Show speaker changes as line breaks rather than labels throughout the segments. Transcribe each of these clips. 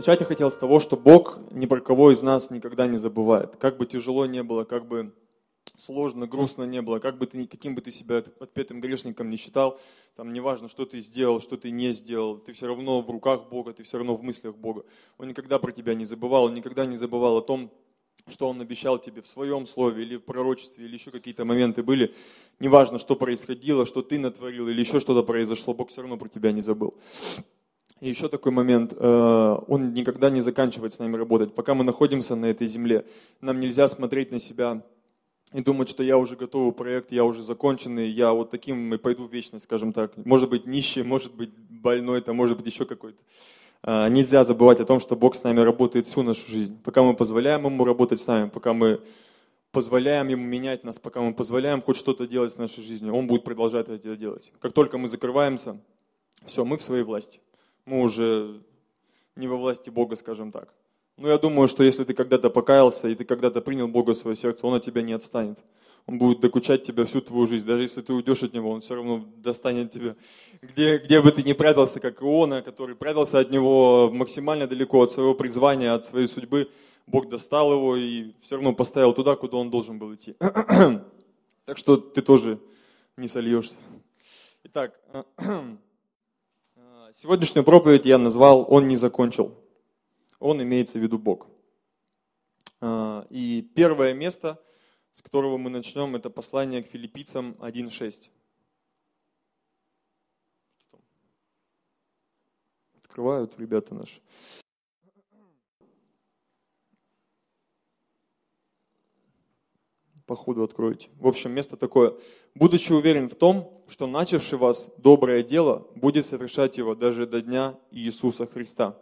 Начать я хотел с того, что Бог ни про кого из нас никогда не забывает. Как бы тяжело не было, как бы сложно, грустно не было, как бы ты, каким бы ты себя отпетым грешником не считал, там неважно, что ты сделал, что ты не сделал, ты все равно в руках Бога, ты все равно в мыслях Бога. Он никогда про тебя не забывал, он никогда не забывал о том, что Он обещал тебе в своем слове или в пророчестве, или еще какие-то моменты были. Неважно, что происходило, что ты натворил, или еще что-то произошло, Бог все равно про тебя не забыл. И еще такой момент, э, он никогда не заканчивает с нами работать. Пока мы находимся на этой земле, нам нельзя смотреть на себя и думать, что я уже готовый проект, я уже законченный, я вот таким и пойду в вечность, скажем так. Может быть нищий, может быть больной, это может быть еще какой-то. А, нельзя забывать о том, что Бог с нами работает всю нашу жизнь. Пока мы позволяем Ему работать с нами, пока мы позволяем Ему менять нас, пока мы позволяем хоть что-то делать с нашей жизнью, Он будет продолжать это делать. Как только мы закрываемся, все, мы в своей власти. Мы уже не во власти Бога, скажем так. Но я думаю, что если ты когда-то покаялся и ты когда-то принял Бога в свое сердце, Он от тебя не отстанет. Он будет докучать тебя всю твою жизнь. Даже если ты уйдешь от него, он все равно достанет тебя. Где, где бы ты ни прятался, как Иона, который прятался от него максимально далеко от своего призвания, от своей судьбы, Бог достал его и все равно поставил туда, куда он должен был идти. Так что ты тоже не сольешься. Итак, сегодняшнюю проповедь я назвал «Он не закончил». Он имеется в виду Бог. И первое место – с которого мы начнем, это послание к филиппийцам 1.6. Открывают ребята наши. По ходу откроете. В общем, место такое. «Будучи уверен в том, что начавший вас доброе дело будет совершать его даже до дня Иисуса Христа».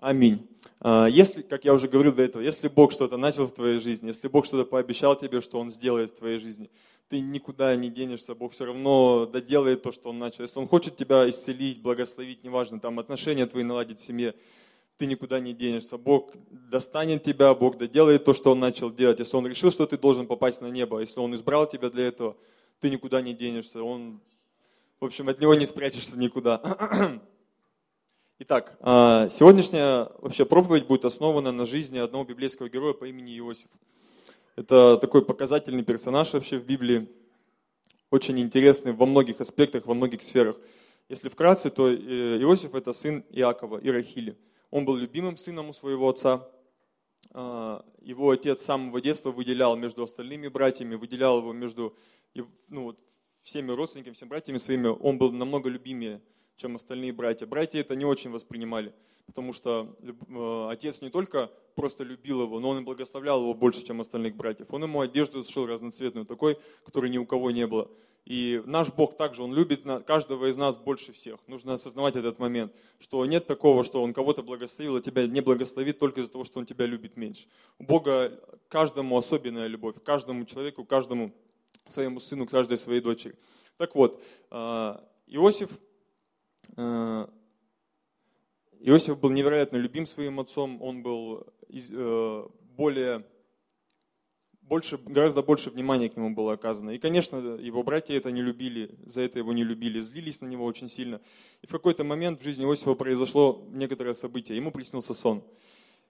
Аминь. А, если, как я уже говорил до этого, если Бог что-то начал в твоей жизни, если Бог что-то пообещал тебе, что Он сделает в твоей жизни, ты никуда не денешься, Бог все равно доделает то, что Он начал. Если Он хочет тебя исцелить, благословить, неважно, там отношения твои наладить в семье, ты никуда не денешься. Бог достанет тебя, Бог доделает то, что Он начал делать. Если Он решил, что ты должен попасть на небо, если Он избрал тебя для этого, ты никуда не денешься. Он, в общем, от Него не спрячешься никуда. Итак, а, сегодняшняя вообще проповедь будет основана на жизни одного библейского героя по имени Иосиф. Это такой показательный персонаж вообще в Библии, очень интересный во многих аспектах, во многих сферах. Если вкратце, то э, Иосиф – это сын Иакова и Рахили. Он был любимым сыном у своего отца. А, его отец с самого детства выделял между остальными братьями, выделял его между ну, всеми родственниками, всеми братьями своими. Он был намного любимее чем остальные братья. Братья это не очень воспринимали, потому что э, отец не только просто любил его, но он и благословлял его больше, чем остальных братьев. Он ему одежду сшил разноцветную, такой, которой ни у кого не было. И наш Бог также, Он любит каждого из нас больше всех. Нужно осознавать этот момент, что нет такого, что Он кого-то благословил, а тебя не благословит только из-за того, что Он тебя любит меньше. У Бога каждому особенная любовь, каждому человеку, каждому своему сыну, каждой своей дочери. Так вот, э, Иосиф Э, Иосиф был невероятно любим своим отцом, он был э, более, больше, гораздо больше внимания к нему было оказано. И, конечно, его братья это не любили, за это его не любили, злились на него очень сильно. И в какой-то момент в жизни Иосифа произошло некоторое событие. Ему приснился сон.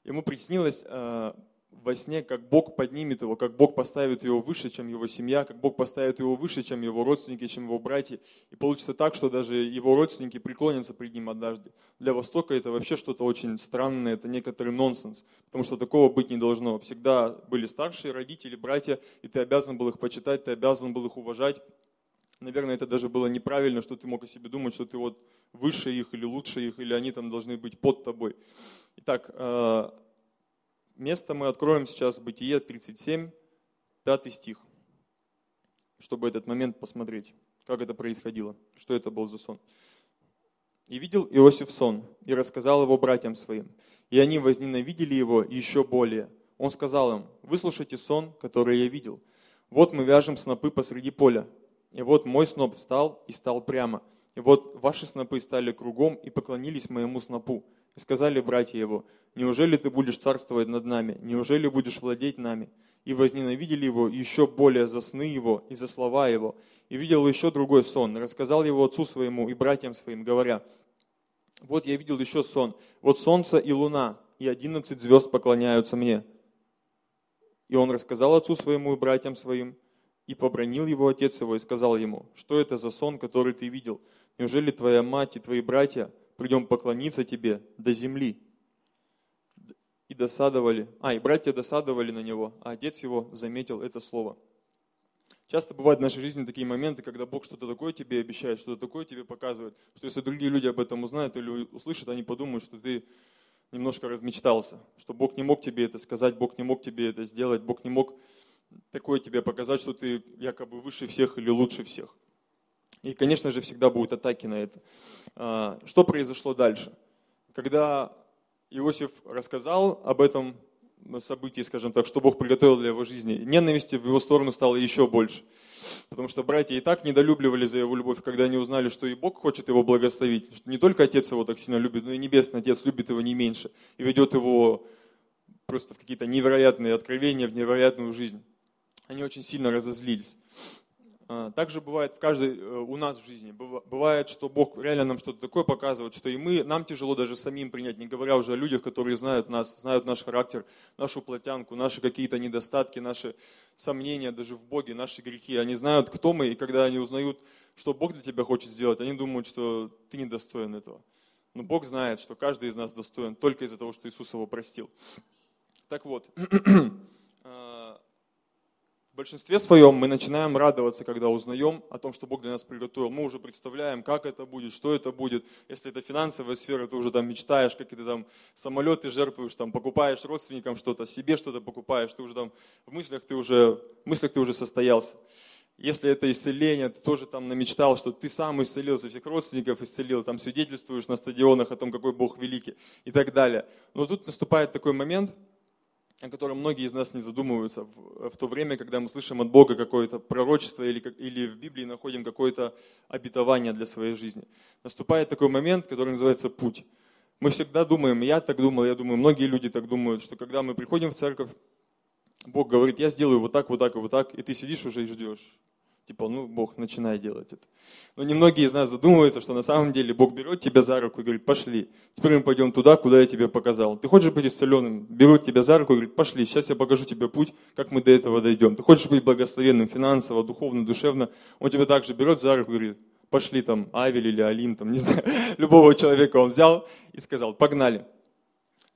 Ему приснилось э, во сне, как Бог поднимет его, как Бог поставит его выше, чем его семья, как Бог поставит его выше, чем его родственники, чем его братья. И получится так, что даже его родственники преклонятся перед ним однажды. Для Востока это вообще что-то очень странное, это некоторый нонсенс, потому что такого быть не должно. Всегда были старшие родители, братья, и ты обязан был их почитать, ты обязан был их уважать. Наверное, это даже было неправильно, что ты мог о себе думать, что ты вот выше их или лучше их, или они там должны быть под тобой. Итак, э, место мы откроем сейчас Бытие 37, 5 стих, чтобы этот момент посмотреть, как это происходило, что это был за сон. «И видел Иосиф сон, и рассказал его братьям своим, и они возненавидели его еще более. Он сказал им, выслушайте сон, который я видел. Вот мы вяжем снопы посреди поля, и вот мой сноп встал и стал прямо, и вот ваши снопы стали кругом и поклонились моему снопу. И сказали братья его, неужели ты будешь царствовать над нами? Неужели будешь владеть нами? И возненавидели его еще более за сны его и за слова его. И видел еще другой сон, рассказал его отцу своему и братьям своим, говоря, Вот я видел еще сон. Вот солнце и луна, и одиннадцать звезд поклоняются мне. И он рассказал отцу своему и братьям своим, и побронил его отец его, и сказал ему, что это за сон, который ты видел? Неужели твоя мать и твои братья придем поклониться тебе до земли? И досадовали, а, и братья досадовали на него, а отец его заметил это слово. Часто бывают в нашей жизни такие моменты, когда Бог что-то такое тебе обещает, что-то такое тебе показывает, что если другие люди об этом узнают или услышат, они подумают, что ты немножко размечтался, что Бог не мог тебе это сказать, Бог не мог тебе это сделать, Бог не мог такое тебе показать, что ты якобы выше всех или лучше всех. И, конечно же, всегда будут атаки на это. А, что произошло дальше? Когда Иосиф рассказал об этом событий, скажем так, что Бог приготовил для его жизни, ненависти в его сторону стало еще больше. Потому что братья и так недолюбливали за его любовь, когда они узнали, что и Бог хочет его благословить. Что не только Отец его так сильно любит, но и Небесный Отец любит его не меньше. И ведет его просто в какие-то невероятные откровения, в невероятную жизнь. Они очень сильно разозлились. А, также бывает в каждой, э, у нас в жизни, бывает, что Бог реально нам что-то такое показывает, что и мы, нам тяжело даже самим принять, не говоря уже о людях, которые знают нас, знают наш характер, нашу плотянку, наши какие-то недостатки, наши сомнения даже в Боге, наши грехи. Они знают, кто мы, и когда они узнают, что Бог для тебя хочет сделать, они думают, что ты недостоин этого. Но Бог знает, что каждый из нас достоин только из-за того, что Иисус его простил. Так вот, В большинстве своем мы начинаем радоваться, когда узнаем о том, что Бог для нас приготовил. Мы уже представляем, как это будет, что это будет. Если это финансовая сфера, ты уже там мечтаешь, как ты там самолеты жертвуешь, там покупаешь родственникам что-то, себе что-то покупаешь, ты уже там в мыслях ты уже, в мыслях ты уже состоялся. Если это исцеление, ты тоже там намечтал, что ты сам исцелился, всех родственников исцелил, там свидетельствуешь на стадионах о том, какой Бог великий и так далее. Но тут наступает такой момент – о котором многие из нас не задумываются в, в то время, когда мы слышим от Бога какое-то пророчество или, или в Библии находим какое-то обетование для своей жизни. Наступает такой момент, который называется путь. Мы всегда думаем, я так думал, я думаю, многие люди так думают, что когда мы приходим в церковь, Бог говорит, я сделаю вот так, вот так и вот так, и ты сидишь уже и ждешь. Типа, ну, Бог, начинай делать это. Но немногие из нас задумываются, что на самом деле Бог берет тебя за руку и говорит, пошли, теперь мы пойдем туда, куда я тебе показал. Ты хочешь быть исцеленным? Берут тебя за руку и говорит, пошли, сейчас я покажу тебе путь, как мы до этого дойдем. Ты хочешь быть благословенным финансово, духовно, душевно? Он тебя также берет за руку и говорит, пошли там, Авель или Алим, там, не знаю, любого человека он взял и сказал, погнали.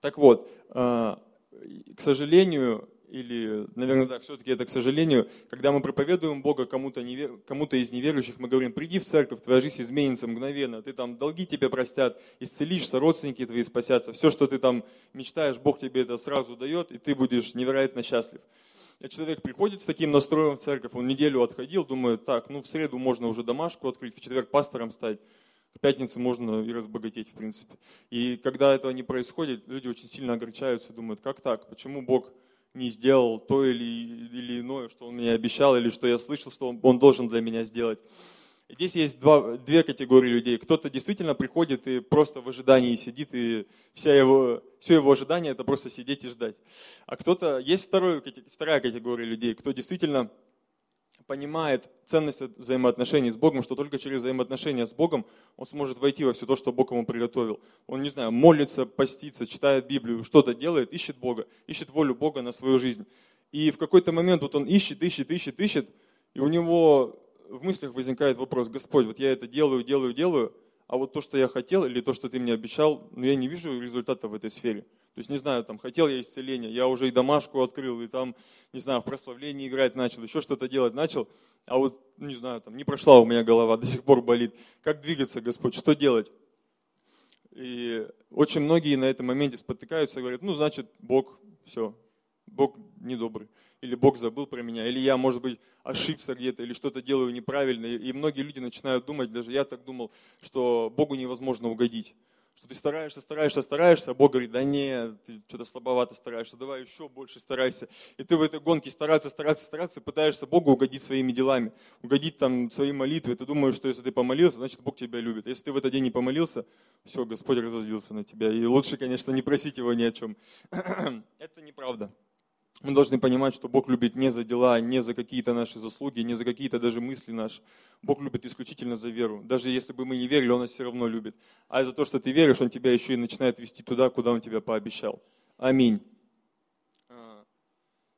Так вот, а, к сожалению, или, наверное, да, все-таки это, к сожалению, когда мы проповедуем Бога кому-то, невер... кому-то из неверующих, мы говорим, приди в церковь, твоя жизнь изменится мгновенно, ты там долги тебе простят, исцелишься, родственники твои спасятся, все, что ты там мечтаешь, Бог тебе это сразу дает, и ты будешь невероятно счастлив. И человек приходит с таким настроем в церковь, он неделю отходил, думает, так, ну в среду можно уже домашку открыть, в четверг пастором стать, в пятницу можно и разбогатеть, в принципе. И когда этого не происходит, люди очень сильно огорчаются, думают, как так, почему Бог не сделал то или, или иное, что он мне обещал, или что я слышал, что он, он должен для меня сделать. здесь есть два, две категории людей. Кто-то действительно приходит и просто в ожидании сидит, и вся его, все его ожидание это просто сидеть и ждать. А кто-то, есть второй, вторая категория людей, кто действительно понимает ценность взаимоотношений с Богом, что только через взаимоотношения с Богом он сможет войти во все то, что Бог ему приготовил. Он, не знаю, молится, постится, читает Библию, что-то делает, ищет Бога, ищет волю Бога на свою жизнь. И в какой-то момент вот он ищет, ищет, ищет, ищет, и у него в мыслях возникает вопрос, Господь, вот я это делаю, делаю, делаю, а вот то, что я хотел, или то, что ты мне обещал, ну я не вижу результата в этой сфере. То есть, не знаю, там, хотел я исцеления, я уже и домашку открыл, и там, не знаю, в прославлении играть начал, еще что-то делать начал, а вот, не знаю, там, не прошла у меня голова, до сих пор болит. Как двигаться, Господь, что делать? И очень многие на этом моменте спотыкаются и говорят, ну, значит, Бог, все, Бог недобрый, или Бог забыл про меня, или я, может быть, ошибся где-то, или что-то делаю неправильно. И многие люди начинают думать, даже я так думал, что Богу невозможно угодить что ты стараешься, стараешься, стараешься, а Бог говорит, да нет, ты что-то слабовато стараешься, давай еще больше старайся. И ты в этой гонке стараться, стараться, стараться, пытаешься Богу угодить своими делами, угодить там своей молитвой. Ты думаешь, что если ты помолился, значит Бог тебя любит. Если ты в этот день не помолился, все, Господь разозлился на тебя. И лучше, конечно, не просить Его ни о чем. Это неправда. Мы должны понимать, что Бог любит не за дела, не за какие-то наши заслуги, не за какие-то даже мысли наши. Бог любит исключительно за веру. Даже если бы мы не верили, Он нас все равно любит. А за то, что ты веришь, Он тебя еще и начинает вести туда, куда Он тебя пообещал. Аминь. А,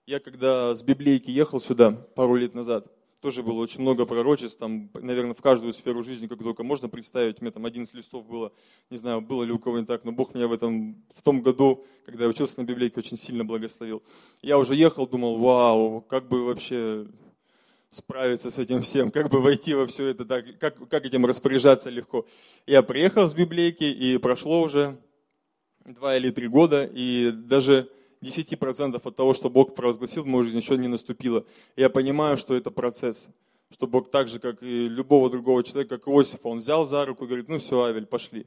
я когда с библейки ехал сюда пару лет назад, тоже было очень много пророчеств, там, наверное, в каждую сферу жизни, как только можно представить. Меня там 11 листов было, не знаю, было ли у кого-нибудь так, но Бог меня в, этом, в том году, когда я учился на библейке, очень сильно благословил. Я уже ехал, думал, вау, как бы вообще справиться с этим всем, как бы войти во все это, так, как, как этим распоряжаться легко. Я приехал с библейки, и прошло уже два или три года, и даже 10% от того, что Бог провозгласил в мою жизнь, еще не наступило. Я понимаю, что это процесс. Что Бог так же, как и любого другого человека, как Иосифа, он взял за руку и говорит, ну все, Авель, пошли.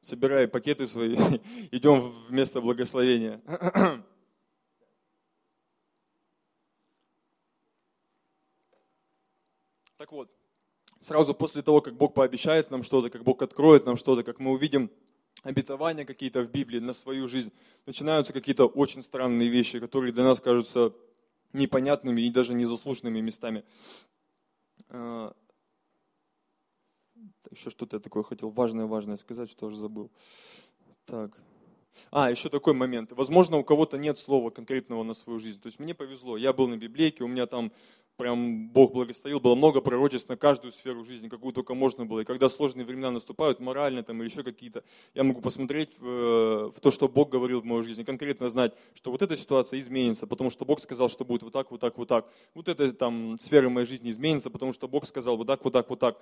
Собирай пакеты свои, идем в место благословения. Так вот, сразу после того, как Бог пообещает нам что-то, как Бог откроет нам что-то, как мы увидим обетования какие-то в Библии на свою жизнь, начинаются какие-то очень странные вещи, которые для нас кажутся непонятными и даже незаслуженными местами. А, еще что-то я такое хотел важное-важное сказать, что уже забыл. Так. А, еще такой момент. Возможно, у кого-то нет слова конкретного на свою жизнь. То есть мне повезло. Я был на библейке, у меня там прям Бог благословил, было много пророчеств на каждую сферу жизни, какую только можно было. И когда сложные времена наступают, морально там или еще какие-то, я могу посмотреть в, э, в то, что Бог говорил в моей жизни, конкретно знать, что вот эта ситуация изменится, потому что Бог сказал, что будет вот так, вот так, вот так. Вот эта там сфера моей жизни изменится, потому что Бог сказал вот так, вот так, вот так.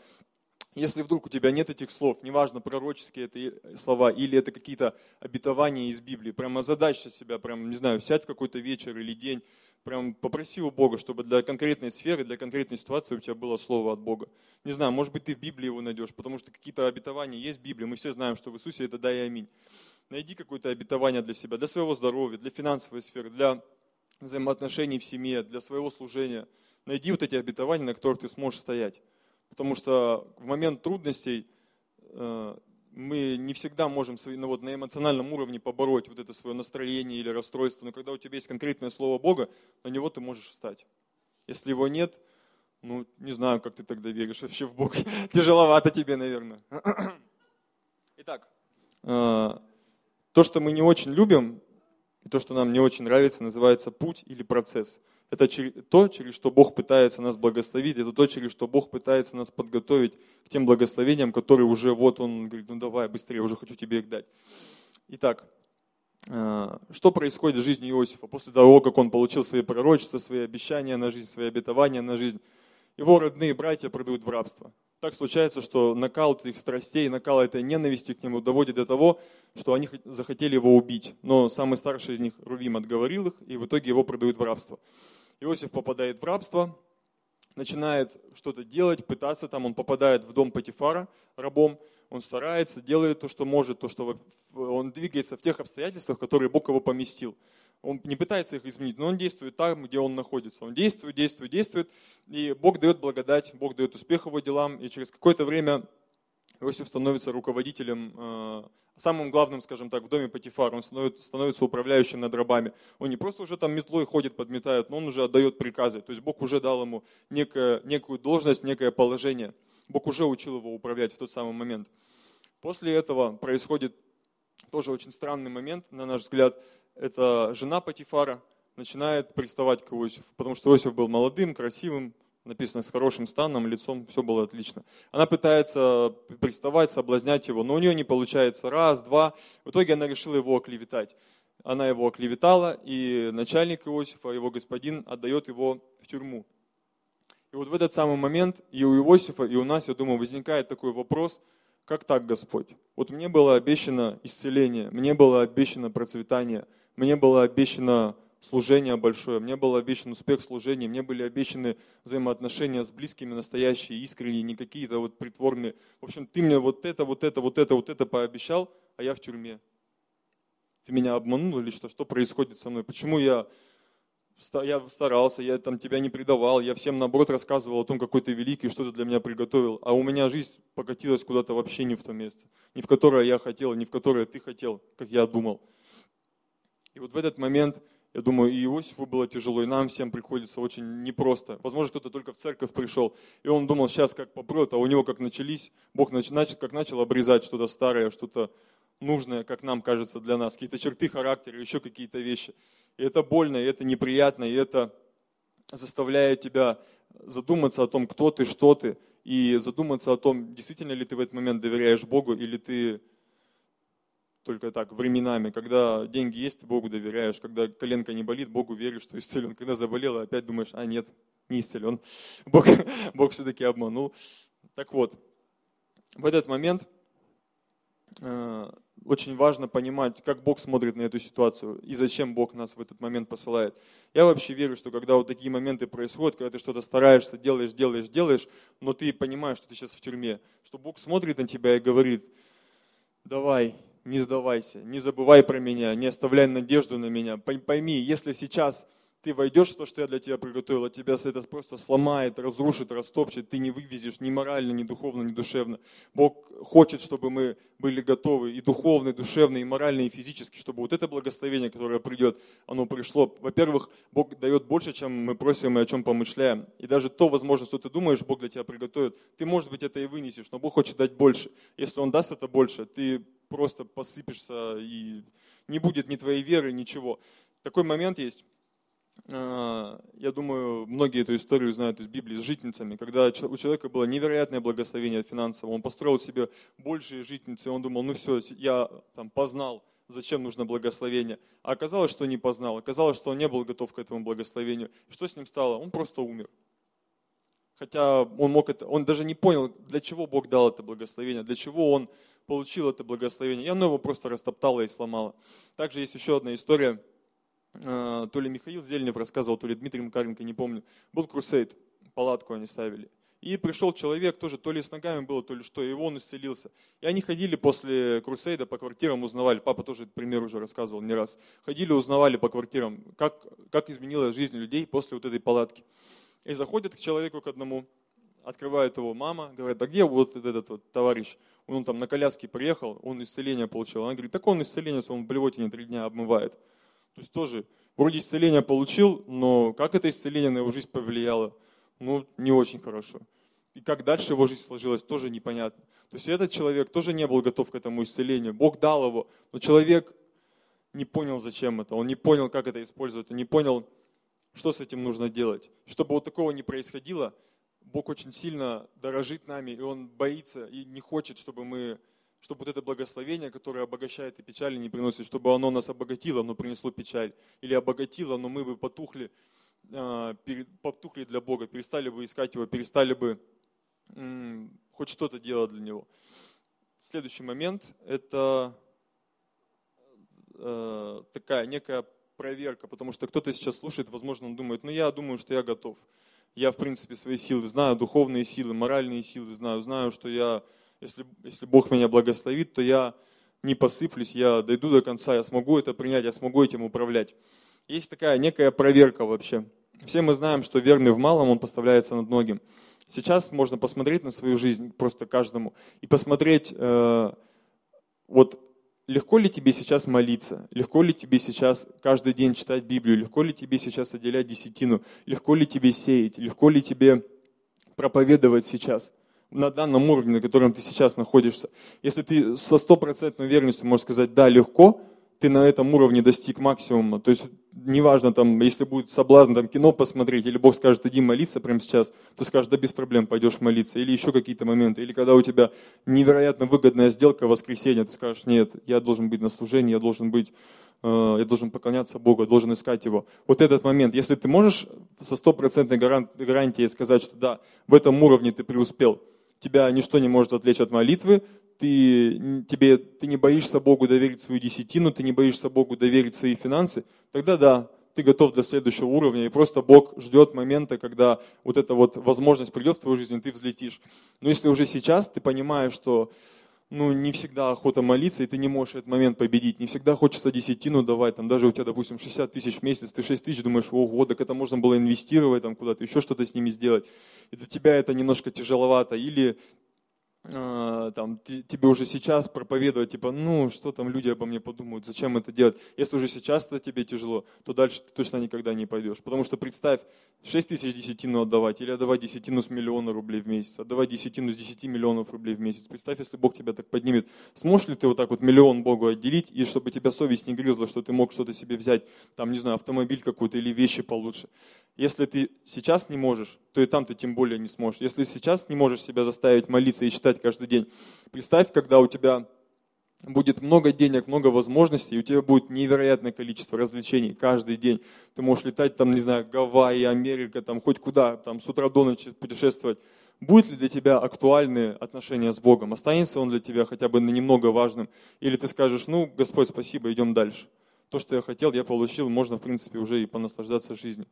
Если вдруг у тебя нет этих слов, неважно, пророческие это слова или это какие-то обетования из Библии, прямо задача себя, прям, не знаю, сядь в какой-то вечер или день, прям попроси у Бога, чтобы для конкретной сферы, для конкретной ситуации у тебя было слово от Бога. Не знаю, может быть, ты в Библии его найдешь, потому что какие-то обетования есть в Библии. Мы все знаем, что в Иисусе это да и аминь. Найди какое-то обетование для себя, для своего здоровья, для финансовой сферы, для взаимоотношений в семье, для своего служения. Найди вот эти обетования, на которых ты сможешь стоять. Потому что в момент трудностей э, мы не всегда можем ну, вот, на эмоциональном уровне побороть вот это свое настроение или расстройство, но когда у тебя есть конкретное слово Бога, на него ты можешь встать. Если его нет, ну, не знаю, как ты тогда веришь вообще в Бога. Тяжеловато тебе, наверное. Итак, э, то, что мы не очень любим, и то, что нам не очень нравится, называется путь или процесс – это то, через что Бог пытается нас благословить, это то, через что Бог пытается нас подготовить к тем благословениям, которые уже вот Он говорит, ну давай, быстрее, уже хочу тебе их дать. Итак, э, что происходит в жизни Иосифа после того, как он получил свои пророчества, свои обещания на жизнь, свои обетования на жизнь? Его родные братья продают в рабство. Так случается, что накал этих страстей, накал этой ненависти к нему доводит до того, что они захотели его убить. Но самый старший из них, Рувим, отговорил их, и в итоге его продают в рабство. Иосиф попадает в рабство, начинает что-то делать, пытаться там, он попадает в дом Патифара рабом, он старается, делает то, что может, то, что он двигается в тех обстоятельствах, которые Бог его поместил. Он не пытается их изменить, но он действует там, где он находится. Он действует, действует, действует, и Бог дает благодать, Бог дает успех его делам, и через какое-то время Иосиф становится руководителем, э, самым главным, скажем так, в доме Патифара. Он становится управляющим над рабами. Он не просто уже там метлой ходит, подметает, но он уже отдает приказы. То есть Бог уже дал ему некое, некую должность, некое положение. Бог уже учил его управлять в тот самый момент. После этого происходит тоже очень странный момент, на наш взгляд. Это жена Патифара начинает приставать к Иосифу, потому что Иосиф был молодым, красивым, написано с хорошим станом, лицом, все было отлично. Она пытается приставать, соблазнять его, но у нее не получается раз, два. В итоге она решила его оклеветать. Она его оклеветала, и начальник Иосифа, его господин, отдает его в тюрьму. И вот в этот самый момент и у Иосифа, и у нас, я думаю, возникает такой вопрос, как так, Господь? Вот мне было обещано исцеление, мне было обещано процветание, мне было обещано служение большое, мне был обещан успех в служении, мне были обещаны взаимоотношения с близкими, настоящие, искренние, не какие-то вот притворные. В общем, ты мне вот это, вот это, вот это, вот это пообещал, а я в тюрьме. Ты меня обманул или что? Что происходит со мной? Почему я, я старался, я там тебя не предавал, я всем наоборот рассказывал о том, какой ты великий, что ты для меня приготовил, а у меня жизнь покатилась куда-то вообще не в то место, не в которое я хотел, не в которое ты хотел, как я думал. И вот в этот момент Я думаю, и Иосифу было тяжело, и нам всем приходится очень непросто. Возможно, кто-то только в церковь пришел, и он думал, сейчас как попрет, а у него как начались, Бог начал, как начал обрезать что-то старое, что-то нужное, как нам кажется, для нас, какие-то черты характера, еще какие-то вещи. И это больно, и это неприятно, и это заставляет тебя задуматься о том, кто ты, что ты, и задуматься о том, действительно ли ты в этот момент доверяешь Богу, или ты только так, временами. Когда деньги есть, ты Богу доверяешь. Когда коленка не болит, Богу веришь, что исцелен. Когда заболела, опять думаешь, а нет, не исцелен. Бог, Бог все-таки обманул. Так вот, в этот момент э, очень важно понимать, как Бог смотрит на эту ситуацию и зачем Бог нас в этот момент посылает. Я вообще верю, что когда вот такие моменты происходят, когда ты что-то стараешься, делаешь, делаешь, делаешь, но ты понимаешь, что ты сейчас в тюрьме, что Бог смотрит на тебя и говорит, давай, не сдавайся, не забывай про меня, не оставляй надежду на меня. Пойми, если сейчас ты войдешь в то, что я для тебя приготовил, а тебя это просто сломает, разрушит, растопчет, ты не вывезешь ни морально, ни духовно, ни душевно. Бог хочет, чтобы мы были готовы и духовно, и душевно, и морально, и физически, чтобы вот это благословение, которое придет, оно пришло. Во-первых, Бог дает больше, чем мы просим и о чем помышляем. И даже то, возможно, что ты думаешь, Бог для тебя приготовит, ты, может быть, это и вынесешь, но Бог хочет дать больше. Если Он даст это больше, ты просто посыпешься, и не будет ни твоей веры, ничего. Такой момент есть я думаю, многие эту историю знают из Библии с житницами, когда у человека было невероятное благословение финансово, он построил себе большие житницы, он думал, ну все, я там познал, зачем нужно благословение. А оказалось, что не познал, оказалось, что он не был готов к этому благословению. Что с ним стало? Он просто умер. Хотя он мог это, он даже не понял, для чего Бог дал это благословение, для чего он получил это благословение. И оно его просто растоптало и сломало. Также есть еще одна история, а, то ли Михаил Зеленев рассказывал, то ли Дмитрий Макаренко, не помню. Был крусейд, палатку они ставили. И пришел человек тоже, то ли с ногами было, то ли что, и он исцелился. И они ходили после крусейда по квартирам, узнавали, папа тоже этот пример уже рассказывал не раз. Ходили, узнавали по квартирам, как, как изменилась жизнь людей после вот этой палатки. И заходят к человеку к одному, открывает его мама, говорит, а где вот этот вот товарищ? Он там на коляске приехал, он исцеление получил. Она говорит, так он исцеление, он в блевотине три дня обмывает. То есть тоже вроде исцеление получил, но как это исцеление на его жизнь повлияло? Ну, не очень хорошо. И как дальше его жизнь сложилась, тоже непонятно. То есть этот человек тоже не был готов к этому исцелению. Бог дал его, но человек не понял, зачем это. Он не понял, как это использовать. Он не понял, что с этим нужно делать. Чтобы вот такого не происходило, Бог очень сильно дорожит нами, и Он боится и не хочет, чтобы мы чтобы вот это благословение, которое обогащает и печали не приносит, чтобы оно нас обогатило, но принесло печаль. Или обогатило, но мы бы потухли, а, потухли для Бога, перестали бы искать Его, перестали бы хоть что-то делать для Него. Следующий момент – это э, такая некая проверка, потому что кто-то сейчас слушает, возможно, он думает, ну я думаю, что я готов. Я, в принципе, свои силы знаю, духовные силы, моральные силы знаю, знаю, что я если, если Бог меня благословит, то я не посыплюсь, я дойду до конца, я смогу это принять, я смогу этим управлять. Есть такая некая проверка вообще. Все мы знаем, что верный в малом, он поставляется над многим. Сейчас можно посмотреть на свою жизнь просто каждому и посмотреть, э, вот легко ли тебе сейчас молиться, легко ли тебе сейчас каждый день читать Библию, легко ли тебе сейчас отделять десятину, легко ли тебе сеять, легко ли тебе проповедовать сейчас – на данном уровне, на котором ты сейчас находишься. Если ты со стопроцентной уверенностью можешь сказать «да, легко», ты на этом уровне достиг максимума. То есть неважно, там, если будет соблазн там, кино посмотреть, или Бог скажет, иди молиться прямо сейчас, ты скажешь, да без проблем пойдешь молиться, или еще какие-то моменты, или когда у тебя невероятно выгодная сделка в воскресенье, ты скажешь, нет, я должен быть на служении, я должен быть, э, я должен поклоняться Богу, я должен искать Его. Вот этот момент, если ты можешь со стопроцентной гарантией сказать, что да, в этом уровне ты преуспел, тебя ничто не может отвлечь от молитвы, ты, тебе, ты не боишься Богу доверить свою десятину, ты не боишься Богу доверить свои финансы, тогда да, ты готов для следующего уровня, и просто Бог ждет момента, когда вот эта вот возможность придет в твою жизнь, и ты взлетишь. Но если уже сейчас ты понимаешь, что ну, не всегда охота молиться, и ты не можешь этот момент победить. Не всегда хочется десятину давать, там, даже у тебя, допустим, 60 тысяч в месяц, ты 6 тысяч думаешь, ого, так это можно было инвестировать там куда-то, еще что-то с ними сделать. И для тебя это немножко тяжеловато. Или там, тебе уже сейчас проповедовать, типа, ну, что там люди обо мне подумают, зачем это делать. Если уже сейчас это тебе тяжело, то дальше ты точно никогда не пойдешь. Потому что представь, 6 тысяч десятину отдавать, или отдавать десятину с миллиона рублей в месяц, отдавать десятину с 10 миллионов рублей в месяц. Представь, если Бог тебя так поднимет, сможешь ли ты вот так вот миллион Богу отделить, и чтобы тебя совесть не грызла, что ты мог что-то себе взять, там, не знаю, автомобиль какой-то или вещи получше. Если ты сейчас не можешь, то и там ты тем более не сможешь. Если сейчас не можешь себя заставить молиться и читать каждый день, представь, когда у тебя будет много денег, много возможностей, и у тебя будет невероятное количество развлечений каждый день. Ты можешь летать там, не знаю, Гавайи, Америка, там хоть куда, там с утра до ночи путешествовать. Будет ли для тебя актуальные отношения с Богом? Останется он для тебя хотя бы на немного важным? Или ты скажешь, ну, Господь, спасибо, идем дальше. То, что я хотел, я получил, можно, в принципе, уже и понаслаждаться жизнью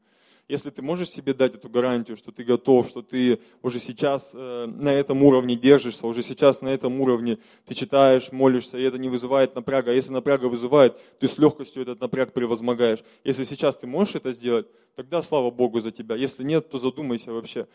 если ты можешь себе дать эту гарантию, что ты готов, что ты уже сейчас э, на этом уровне держишься, уже сейчас на этом уровне ты читаешь, молишься, и это не вызывает напряга. А если напряга вызывает, ты с легкостью этот напряг превозмогаешь. Если сейчас ты можешь это сделать, тогда слава Богу за тебя. Если нет, то задумайся вообще,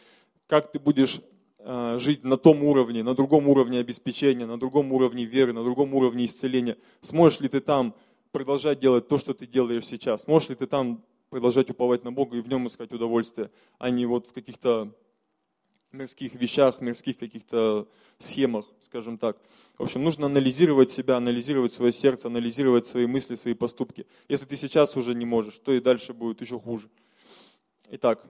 как ты будешь э, жить на том уровне, на другом уровне обеспечения, на другом уровне веры, на другом уровне исцеления. Сможешь ли ты там продолжать делать то, что ты делаешь сейчас? Можешь ли ты там продолжать уповать на Бога и в нем искать удовольствие, а не вот в каких-то мирских вещах, мирских каких-то схемах, скажем так. В общем, нужно анализировать себя, анализировать свое сердце, анализировать свои мысли, свои поступки. Если ты сейчас уже не можешь, то и дальше будет еще хуже. Итак,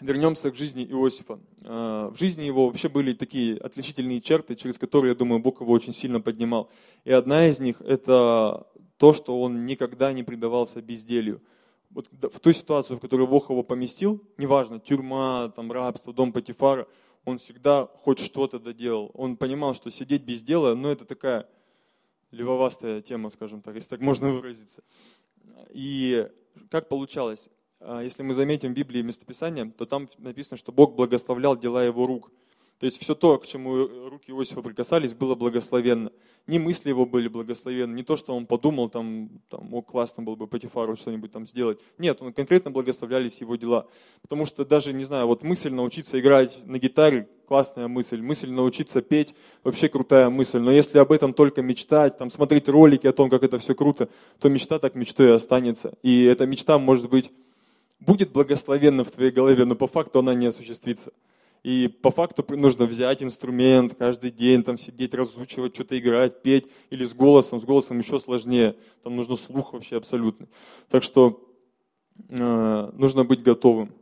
вернемся к жизни Иосифа. А, в жизни его вообще были такие отличительные черты, через которые, я думаю, Бог его очень сильно поднимал. И одна из них – это то, что он никогда не предавался безделью вот в той ситуации, в которую Бог его поместил, неважно, тюрьма, там, рабство, дом Патифара, он всегда хоть что-то доделал. Он понимал, что сидеть без дела, ну, это такая левовастая тема, скажем так, если так можно выразиться. И как получалось? А, если мы заметим в Библии местописание, то там написано, что Бог благословлял дела его рук – то есть все то, к чему руки Иосифа прикасались, было благословенно. Не мысли его были благословенны, не то, что он подумал, там, там о, классно было бы Патифару что-нибудь там сделать. Нет, он конкретно благословлялись его дела. Потому что даже, не знаю, вот мысль научиться играть на гитаре, классная мысль. Мысль научиться петь, вообще крутая мысль. Но если об этом только мечтать, там, смотреть ролики о том, как это все круто, то мечта так мечтой и останется. И эта мечта, может быть, будет благословенна в твоей голове, но по факту она не осуществится. И по факту нужно взять инструмент, каждый день там сидеть, разучивать, что-то играть, петь. Или с голосом. С голосом еще сложнее. Там нужно слух вообще абсолютный. Так что э, нужно быть готовым.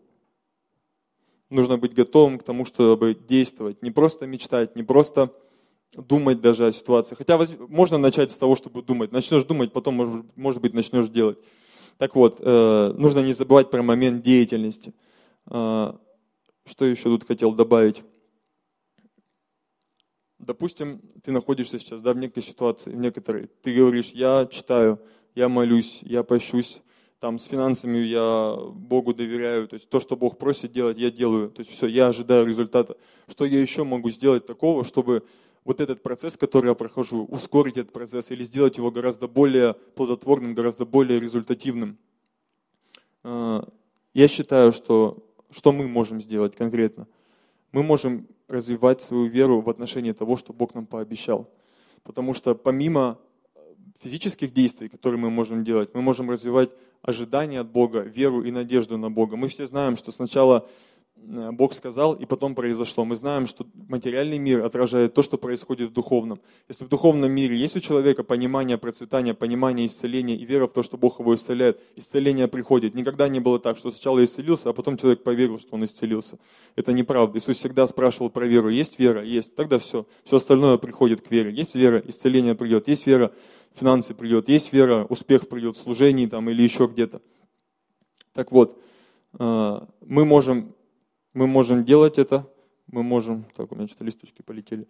Нужно быть готовым к тому, чтобы действовать. Не просто мечтать, не просто думать даже о ситуации. Хотя можно начать с того, чтобы думать. Начнешь думать, потом, может, может быть, начнешь делать. Так вот, э, нужно не забывать про момент деятельности. Э, что еще тут хотел добавить? Допустим, ты находишься сейчас да, в некой ситуации, в некоторой. Ты говоришь, я читаю, я молюсь, я пощусь, там с финансами я Богу доверяю, то есть то, что Бог просит делать, я делаю. То есть все, я ожидаю результата. Что я еще могу сделать такого, чтобы вот этот процесс, который я прохожу, ускорить этот процесс или сделать его гораздо более плодотворным, гораздо более результативным. А, я считаю, что что мы можем сделать конкретно? Мы можем развивать свою веру в отношении того, что Бог нам пообещал. Потому что помимо физических действий, которые мы можем делать, мы можем развивать ожидания от Бога, веру и надежду на Бога. Мы все знаем, что сначала Э, Бог сказал, и потом произошло. Мы знаем, что материальный мир отражает то, что происходит в духовном. Если в духовном мире есть у человека понимание процветания, понимание исцеления и вера в то, что Бог его исцеляет, исцеление приходит. Никогда не было так, что сначала исцелился, а потом человек поверил, что он исцелился. Это неправда. Иисус всегда спрашивал про веру. Есть вера? Есть. Тогда все. Все остальное приходит к вере. Есть вера, исцеление придет. Есть вера, финансы придет. Есть вера, успех придет в служении там, или еще где-то. Так вот, э, мы можем мы можем делать это, мы можем, так, у меня что-то листочки полетели,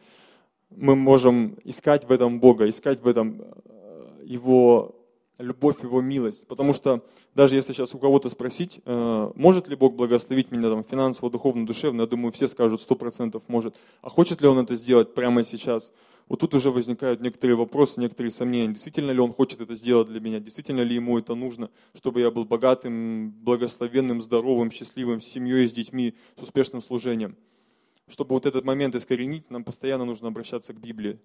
мы можем искать в этом Бога, искать в этом э, Его любовь, Его милость. Потому что даже если сейчас у кого-то спросить, э, может ли Бог благословить меня там, финансово, духовно, душевно, я думаю, все скажут, сто процентов может. А хочет ли Он это сделать прямо сейчас? Вот тут уже возникают некоторые вопросы, некоторые сомнения. Действительно ли он хочет это сделать для меня? Действительно ли ему это нужно, чтобы я был богатым, благословенным, здоровым, счастливым, с семьей, с детьми, с успешным служением? чтобы вот этот момент искоренить, нам постоянно нужно обращаться к Библии.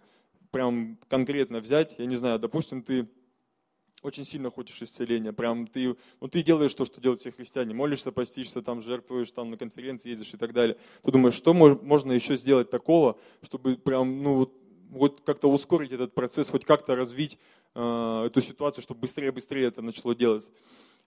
Прям конкретно взять, я не знаю, допустим, ты очень сильно хочешь исцеления, прям ты, ну ты делаешь то, что делают все христиане, молишься, постишься, там жертвуешь, там на конференции ездишь и так далее. Ты думаешь, что можно еще сделать такого, чтобы прям, ну вот, как-то ускорить этот процесс, хоть как-то развить э, эту ситуацию, чтобы быстрее-быстрее это начало делать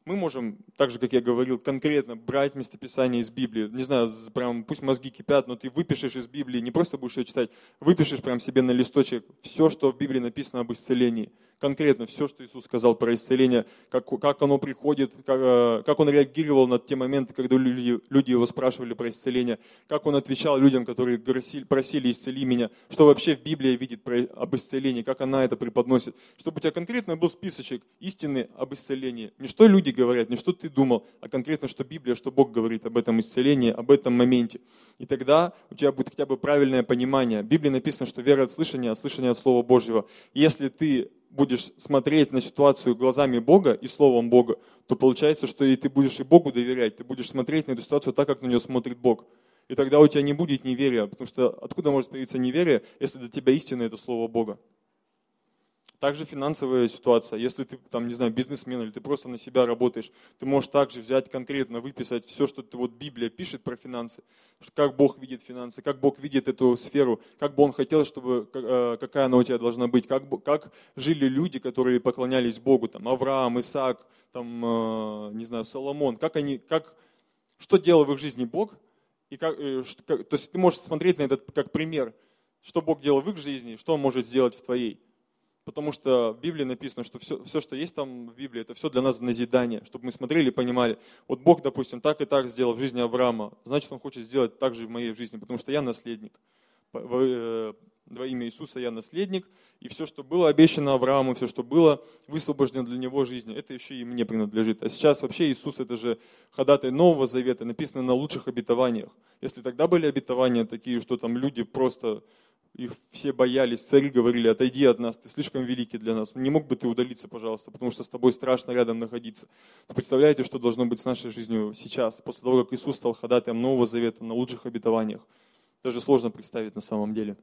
мы можем, так же, как я говорил, конкретно брать местописание из Библии. Не знаю, прям пусть мозги кипят, но ты выпишешь из Библии, не просто будешь ее читать, выпишешь прям себе на листочек все, что в Библии написано об исцелении. Конкретно все, что Иисус сказал про исцеление, как, как оно приходит, как, э, как он реагировал на те моменты, когда люди, люди его спрашивали про исцеление, как он отвечал людям, которые просили, просили исцели меня, что вообще в Библии видит про, об исцелении, как она это преподносит. Чтобы у тебя конкретно был списочек истины об исцелении. Не что люди говорят, не что ты думал, а конкретно, что Библия, что Бог говорит об этом исцелении, об этом моменте. И тогда у тебя будет хотя бы правильное понимание. В Библии написано, что вера от слышания, а слышание от Слова Божьего. Если ты будешь смотреть на ситуацию глазами Бога и Словом Бога, то получается, что и ты будешь и Богу доверять, ты будешь смотреть на эту ситуацию так, как на нее смотрит Бог. И тогда у тебя не будет неверия, потому что откуда может появиться неверие, если для тебя истина это Слово Бога? Также финансовая ситуация. Если ты, там, не знаю, бизнесмен или ты просто на себя работаешь, ты можешь также взять конкретно, выписать все, что ты, вот Библия пишет про финансы, как Бог видит финансы, как Бог видит эту сферу, как бы Он хотел, чтобы, э, какая она у тебя должна быть, как, как жили люди, которые поклонялись Богу, там, Авраам, Исаак, там, э, не знаю, Соломон, как они, как, что делал в их жизни Бог, и как, э, то есть ты можешь смотреть на этот как пример, что Бог делал в их жизни, что Он может сделать в твоей. Потому что в Библии написано, что все, все, что есть там в Библии, это все для нас в назидание, чтобы мы смотрели и понимали, вот Бог, допустим, так и так сделал в жизни Авраама, значит, Он хочет сделать так же в моей жизни, потому что я наследник. Э, во имя Иисуса я наследник, и все, что было обещано Аврааму, все, что было высвобождено для него жизни, это еще и мне принадлежит. А сейчас вообще Иисус это же ходатай Нового Завета, написано на лучших обетованиях. Если тогда были обетования такие, что там люди просто их все боялись, цари говорили, отойди от нас, ты слишком великий для нас. Не мог бы ты удалиться, пожалуйста, потому что с тобой страшно рядом находиться. Вы представляете, что должно быть с нашей жизнью сейчас, после того, как Иисус стал ходатаем Нового Завета на лучших обетованиях. Даже сложно представить на самом деле.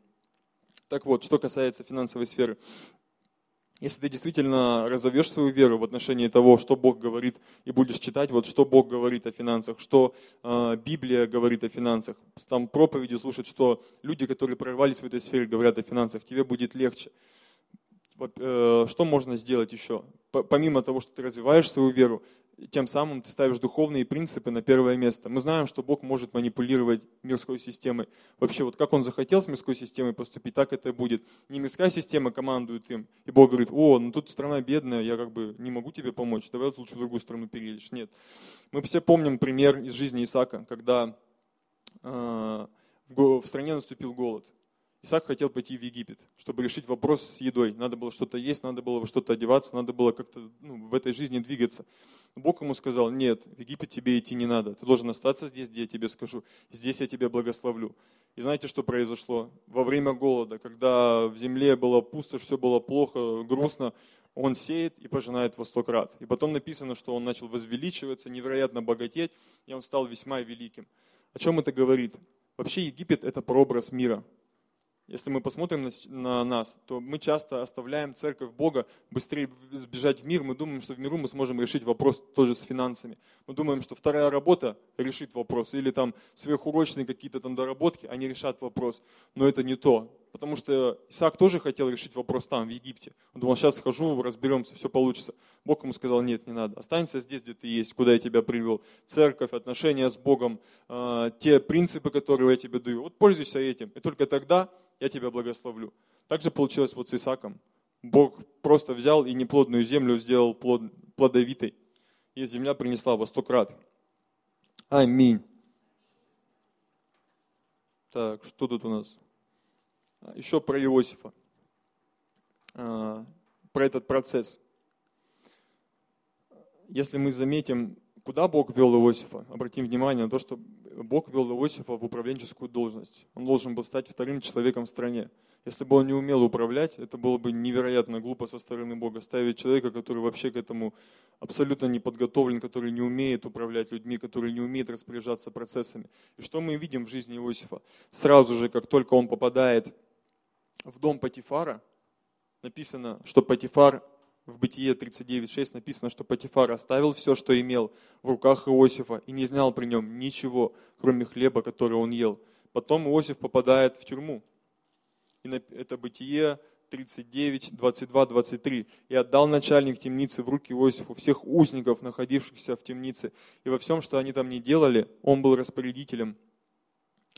Так вот, что касается финансовой сферы. Если ты действительно разовьешь свою веру в отношении того, что Бог говорит, и будешь читать, вот что Бог говорит о финансах, что э, Библия говорит о финансах, там проповеди слушать, что люди, которые прорвались в этой сфере, говорят о финансах, тебе будет легче. Э, что можно сделать еще? Помимо того, что ты развиваешь свою веру, тем самым ты ставишь духовные принципы на первое место. Мы знаем, что Бог может манипулировать мирской системой. Вообще, вот как Он захотел с мирской системой поступить, так это и будет. Не мирская система командует им, и Бог говорит, о, ну тут страна бедная, я как бы не могу тебе помочь, давай лучше в другую страну переедешь. Нет. Мы все помним пример из жизни Исаака, когда э, в стране наступил голод. Исаак хотел пойти в Египет, чтобы решить вопрос с едой. Надо было что-то есть, надо было во что-то одеваться, надо было как-то ну, в этой жизни двигаться. Бог ему сказал, нет, в Египет тебе идти не надо. Ты должен остаться здесь, где я тебе скажу. Здесь я тебя благословлю. И знаете, что произошло? Во время голода, когда в земле было пусто, все было плохо, грустно, он сеет и пожинает во сто крат. И потом написано, что он начал возвеличиваться, невероятно богатеть, и он стал весьма великим. О чем это говорит? Вообще Египет – это прообраз мира. Если мы посмотрим на, на нас, то мы часто оставляем церковь Бога быстрее сбежать в мир. Мы думаем, что в миру мы сможем решить вопрос тоже с финансами. Мы думаем, что вторая работа решит вопрос. Или там сверхурочные какие-то там доработки, они решат вопрос. Но это не то. Потому что Исаак тоже хотел решить вопрос там, в Египте. Он думал, сейчас схожу, разберемся, все получится. Бог ему сказал, нет, не надо. Останься здесь, где ты есть, куда я тебя привел. Церковь, отношения с Богом, э, те принципы, которые я тебе даю. Вот пользуйся этим. И только тогда я тебя благословлю. Так же получилось вот с Исаком. Бог просто взял и неплодную землю сделал плод, плодовитой. И земля принесла во сто крат. Аминь. Так, что тут у нас? А, Еще про Иосифа. А, про этот процесс. Если мы заметим, куда Бог вел Иосифа? Обратим внимание на то, что Бог вел Иосифа в управленческую должность. Он должен был стать вторым человеком в стране. Если бы он не умел управлять, это было бы невероятно глупо со стороны Бога. Ставить человека, который вообще к этому абсолютно не подготовлен, который не умеет управлять людьми, который не умеет распоряжаться процессами. И что мы видим в жизни Иосифа? Сразу же, как только он попадает в дом Патифара, написано, что Патифар в Бытие 39.6 написано, что Патифар оставил все, что имел в руках Иосифа и не знал при нем ничего, кроме хлеба, который он ел. Потом Иосиф попадает в тюрьму. И это Бытие 39, 22, 23. «И отдал начальник темницы в руки Иосифу всех узников, находившихся в темнице, и во всем, что они там не делали, он был распорядителем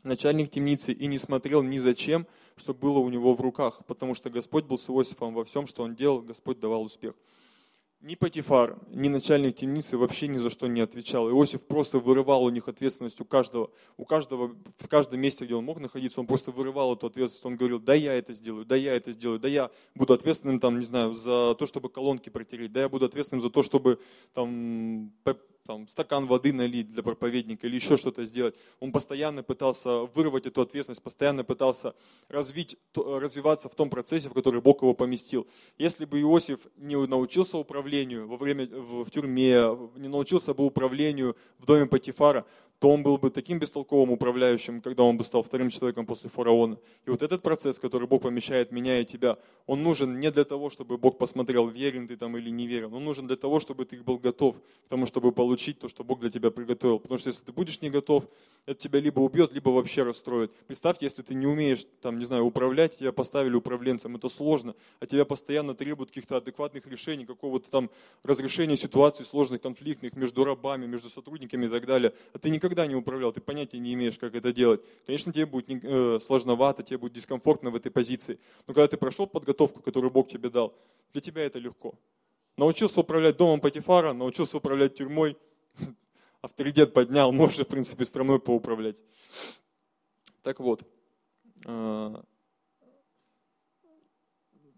начальник темницы и не смотрел ни за чем, что было у него в руках, потому что Господь был с Иосифом во всем, что он делал, Господь давал успех. Ни Патифар, ни начальник темницы вообще ни за что не отвечал. Иосиф просто вырывал у них ответственность у каждого. У каждого, в каждом месте, где он мог находиться, он просто вырывал эту ответственность. Он говорил, да я это сделаю, да я это сделаю, да я буду ответственным, там, не знаю, за то, чтобы колонки протереть, да я буду ответственным за то, чтобы там, там, стакан воды налить для проповедника или еще что-то сделать. Он постоянно пытался вырвать эту ответственность, постоянно пытался развить, развиваться в том процессе, в который Бог его поместил. Если бы Иосиф не научился управлению во время, в, в тюрьме, не научился бы управлению в доме Патифара, то он был бы таким бестолковым управляющим, когда он бы стал вторым человеком после фараона. И вот этот процесс, который Бог помещает меня и тебя, он нужен не для того, чтобы Бог посмотрел, верен ты там или не верен. Он нужен для того, чтобы ты был готов к тому, чтобы получить то, что Бог для тебя приготовил. Потому что если ты будешь не готов, это тебя либо убьет, либо вообще расстроит. Представьте, если ты не умеешь, там, не знаю, управлять, тебя поставили управленцем, это сложно, а тебя постоянно требуют каких-то адекватных решений, какого-то там разрешения ситуаций сложных, конфликтных между рабами, между сотрудниками и так далее. А ты никогда никогда не управлял, ты понятия не имеешь, как это делать. Конечно, тебе будет э, сложновато, тебе будет дискомфортно в этой позиции. Но когда ты прошел подготовку, которую Бог тебе дал, для тебя это легко. Научился управлять домом Патифара, научился управлять тюрьмой, авторитет поднял, можешь, в принципе, страной поуправлять. Так вот, э,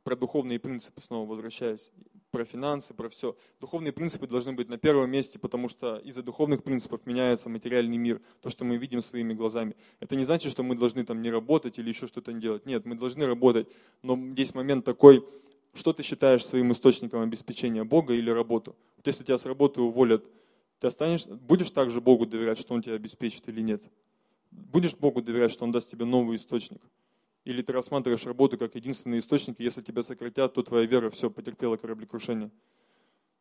про духовные принципы снова возвращаясь про финансы, про все. Духовные принципы должны быть на первом месте, потому что из-за духовных принципов меняется материальный мир, то, что мы видим своими глазами. Это не значит, что мы должны там не работать или еще что-то делать. Нет, мы должны работать. Но здесь момент такой, что ты считаешь своим источником обеспечения, Бога или работу? Вот если тебя с работы уволят, ты останешься, будешь также Богу доверять, что Он тебя обеспечит или нет? Будешь Богу доверять, что Он даст тебе новый источник? Или ты рассматриваешь работу как единственный источник, и если тебя сократят, то твоя вера все потерпела кораблекрушение.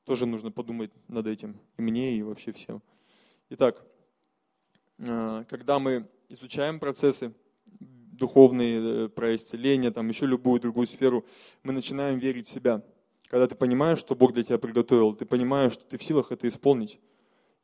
Тоже нужно подумать над этим, и мне, и вообще всем. Итак, э, когда мы изучаем процессы духовные, э, про исцеление, там еще любую другую сферу, мы начинаем верить в себя. Когда ты понимаешь, что Бог для тебя приготовил, ты понимаешь, что ты в силах это исполнить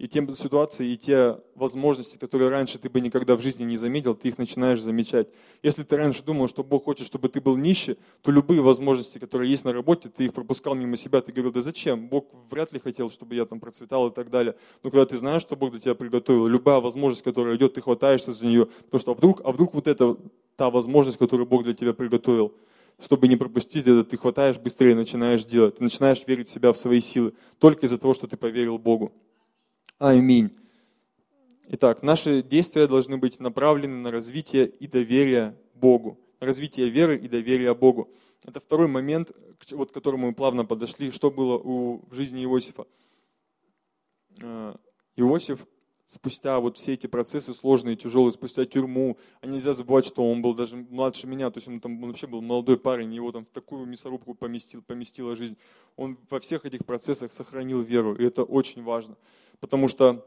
и те ситуации, и те возможности, которые раньше ты бы никогда в жизни не заметил, ты их начинаешь замечать. Если ты раньше думал, что Бог хочет, чтобы ты был нищий, то любые возможности, которые есть на работе, ты их пропускал мимо себя, ты говорил, да зачем? Бог вряд ли хотел, чтобы я там процветал и так далее. Но когда ты знаешь, что Бог для тебя приготовил, любая возможность, которая идет, ты хватаешься за нее, потому что а вдруг, а вдруг вот это та возможность, которую Бог для тебя приготовил, чтобы не пропустить это, ты хватаешь быстрее, начинаешь делать, ты начинаешь верить в себя, в свои силы, только из-за того, что ты поверил Богу. Аминь. Итак, наши действия должны быть направлены на развитие и доверие Богу, развитие веры и доверия Богу. Это второй момент, вот к которому мы плавно подошли, что было у, в жизни Иосифа. Э, Иосиф спустя вот все эти процессы сложные, тяжелые, спустя тюрьму, а нельзя забывать, что он был даже младше меня, то есть он там он вообще был молодой парень, его там в такую мясорубку поместил, поместила жизнь. Он во всех этих процессах сохранил веру, и это очень важно потому что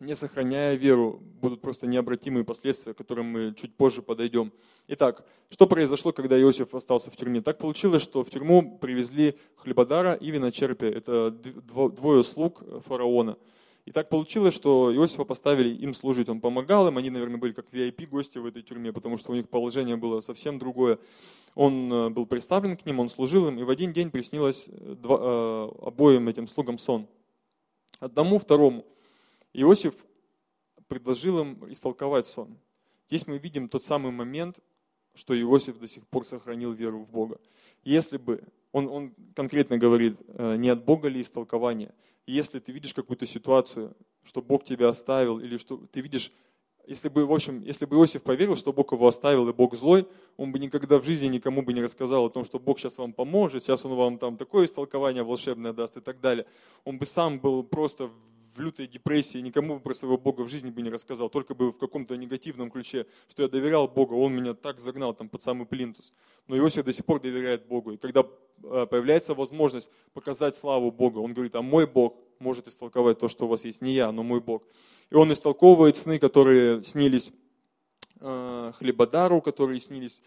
не сохраняя веру, будут просто необратимые последствия, к которым мы чуть позже подойдем. Итак, что произошло, когда Иосиф остался в тюрьме? Так получилось, что в тюрьму привезли хлебодара и виночерпия. Это двое слуг фараона. И так получилось, что Иосифа поставили им служить. Он помогал им, они, наверное, были как VIP-гости в этой тюрьме, потому что у них положение было совсем другое. Он э, был представлен к ним, он служил им, и в один день приснилось э, два, э, обоим этим слугам сон одному, второму. Иосиф предложил им истолковать сон. Здесь мы видим тот самый момент, что Иосиф до сих пор сохранил веру в Бога. Если бы Он, он конкретно говорит, э, не от Бога ли истолкование. Если ты видишь какую-то ситуацию, что Бог тебя оставил, или что ты видишь если бы, в общем, если бы Иосиф поверил, что Бог его оставил и Бог злой, он бы никогда в жизни никому бы не рассказал о том, что Бог сейчас вам поможет, сейчас он вам там такое истолкование волшебное даст и так далее. Он бы сам был просто в лютой депрессии, никому бы про своего Бога в жизни бы не рассказал, только бы в каком-то негативном ключе, что я доверял Богу, он меня так загнал там под самый плинтус. Но Иосиф до сих пор доверяет Богу. И когда э, появляется возможность показать славу Богу, он говорит, а мой Бог может истолковать то, что у вас есть, не я, но мой Бог. И он истолковывает сны, которые снились э, хлебодару, которые снились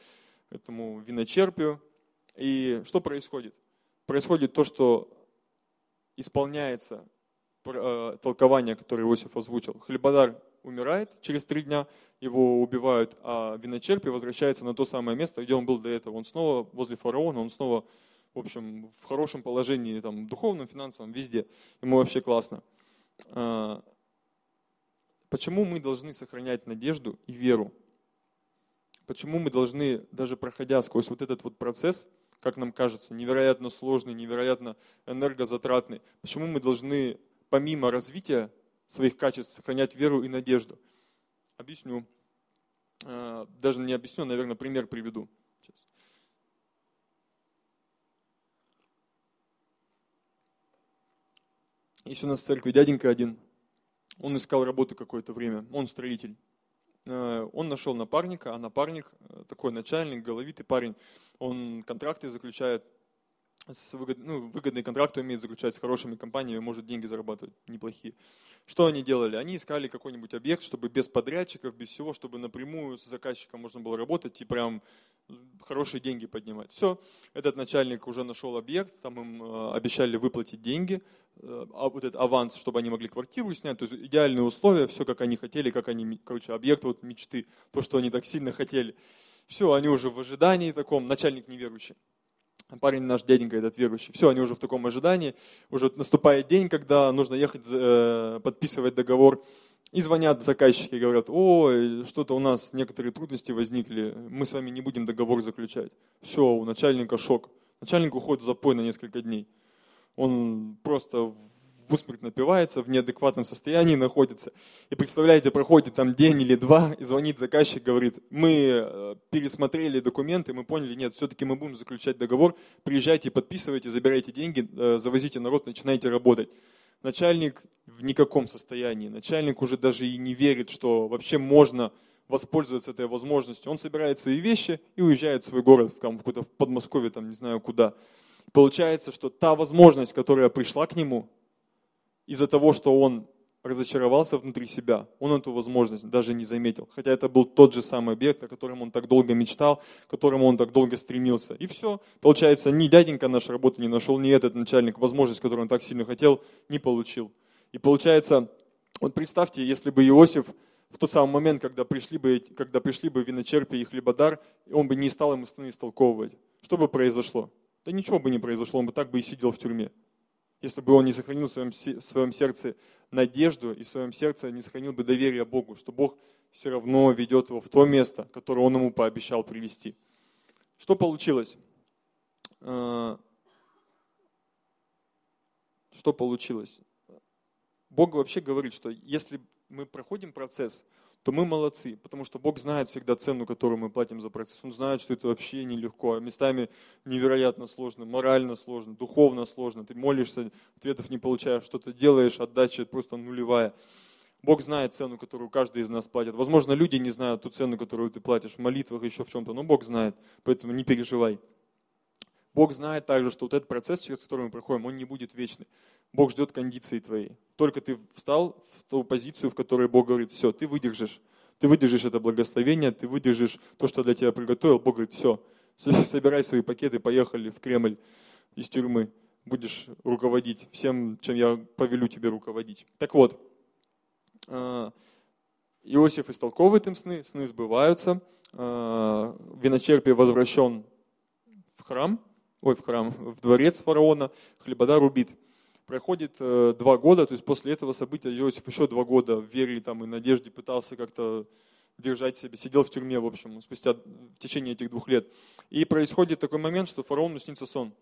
этому виночерпию. И что происходит? Происходит то, что исполняется толкование, которое Иосиф озвучил. Хлебодар умирает через три дня, его убивают, а виночерпий возвращается на то самое место, где он был до этого. Он снова возле фараона, он снова, в общем, в хорошем положении, там, духовном, финансовом, везде. Ему вообще классно. А, Почему мы должны сохранять надежду и веру? Почему мы должны, даже проходя сквозь вот этот вот процесс, как нам кажется, невероятно сложный, невероятно энергозатратный, почему мы должны помимо развития своих качеств сохранять веру и надежду? Объясню. А, даже не объясню, наверное, пример приведу. Сейчас. Есть у нас в церкви дяденька один – он искал работу какое-то время, он строитель. Э, он нашел напарника, а напарник, э, такой начальник, головитый парень, он контракты заключает, с выгод, ну, выгодные контракты умеет заключать с хорошими компаниями, может деньги зарабатывать неплохие. Что они делали? Они искали какой-нибудь объект, чтобы без подрядчиков, без всего, чтобы напрямую с заказчиком можно было работать и прям хорошие деньги поднимать. Все, этот начальник уже нашел объект, там им э, обещали выплатить деньги, э, а вот этот аванс, чтобы они могли квартиру снять, то есть идеальные условия, все как они хотели, как они, короче, объект вот мечты, то, что они так сильно хотели. Все, они уже в ожидании таком, начальник неверующий. Парень наш дяденька этот верующий. Все, они уже в таком ожидании. Уже наступает день, когда нужно ехать э, подписывать договор. И звонят заказчики говорят, ой, что-то у нас некоторые трудности возникли, мы с вами не будем договор заключать. Все, у начальника шок. Начальник уходит в запой на несколько дней. Он просто в усмерть напивается, в неадекватном состоянии находится. И представляете, проходит там день или два, и звонит заказчик, говорит, мы э, пересмотрели документы, мы поняли, нет, все-таки мы будем заключать договор, приезжайте, подписывайте, забирайте деньги, э, завозите народ, начинайте работать. Начальник в никаком состоянии, начальник уже даже и не верит, что вообще можно воспользоваться этой возможностью. Он собирает свои вещи и уезжает в свой город, в какой-то в Подмосковье, там не знаю куда. Получается, что та возможность, которая пришла к нему, из-за того, что он разочаровался внутри себя, он эту возможность даже не заметил. Хотя это был тот же самый объект, о котором он так долго мечтал, к которому он так долго стремился. И все. Получается, ни дяденька наша работы не нашел, ни этот начальник возможность, которую он так сильно хотел, не получил. И получается, вот представьте, если бы Иосиф в тот самый момент, когда пришли бы, когда пришли бы виночерпи и хлебодар, он бы не стал ему сны истолковывать. Что бы произошло? Да ничего бы не произошло, он бы так бы и сидел в тюрьме если бы он не сохранил в своем, в своем сердце надежду и в своем сердце не сохранил бы доверие Богу, что Бог все равно ведет его в то место, которое он ему пообещал привести. Что получилось? Э, что получилось? Бог вообще говорит, что если мы проходим процесс, то мы молодцы, потому что Бог знает всегда цену, которую мы платим за процесс. Он знает, что это вообще нелегко, а местами невероятно сложно, морально сложно, духовно сложно. Ты молишься, ответов не получаешь, что-то делаешь, отдача просто нулевая. Бог знает цену, которую каждый из нас платит. Возможно, люди не знают ту цену, которую ты платишь в молитвах, еще в чем-то, но Бог знает, поэтому не переживай. Бог знает также, что вот этот процесс, через который мы проходим, он не будет вечный. Бог ждет кондиции твоей. Только ты встал в ту позицию, в которой Бог говорит, все, ты выдержишь. Ты выдержишь это благословение, ты выдержишь то, что для тебя приготовил. Бог говорит, все, собирай свои пакеты, поехали в Кремль из тюрьмы. Будешь руководить всем, чем я повелю тебе руководить. Так вот, а, Иосиф истолковывает им сны, сны сбываются. А, Виночерпий возвращен в храм, ой, в храм, в дворец фараона, хлебодар убит. Проходит э, два года, то есть после этого события Иосиф еще два года в вере там, и надежде пытался как-то держать себя, сидел в тюрьме, в общем, спустя в течение этих двух лет. И происходит такой момент, что фараону снится сон.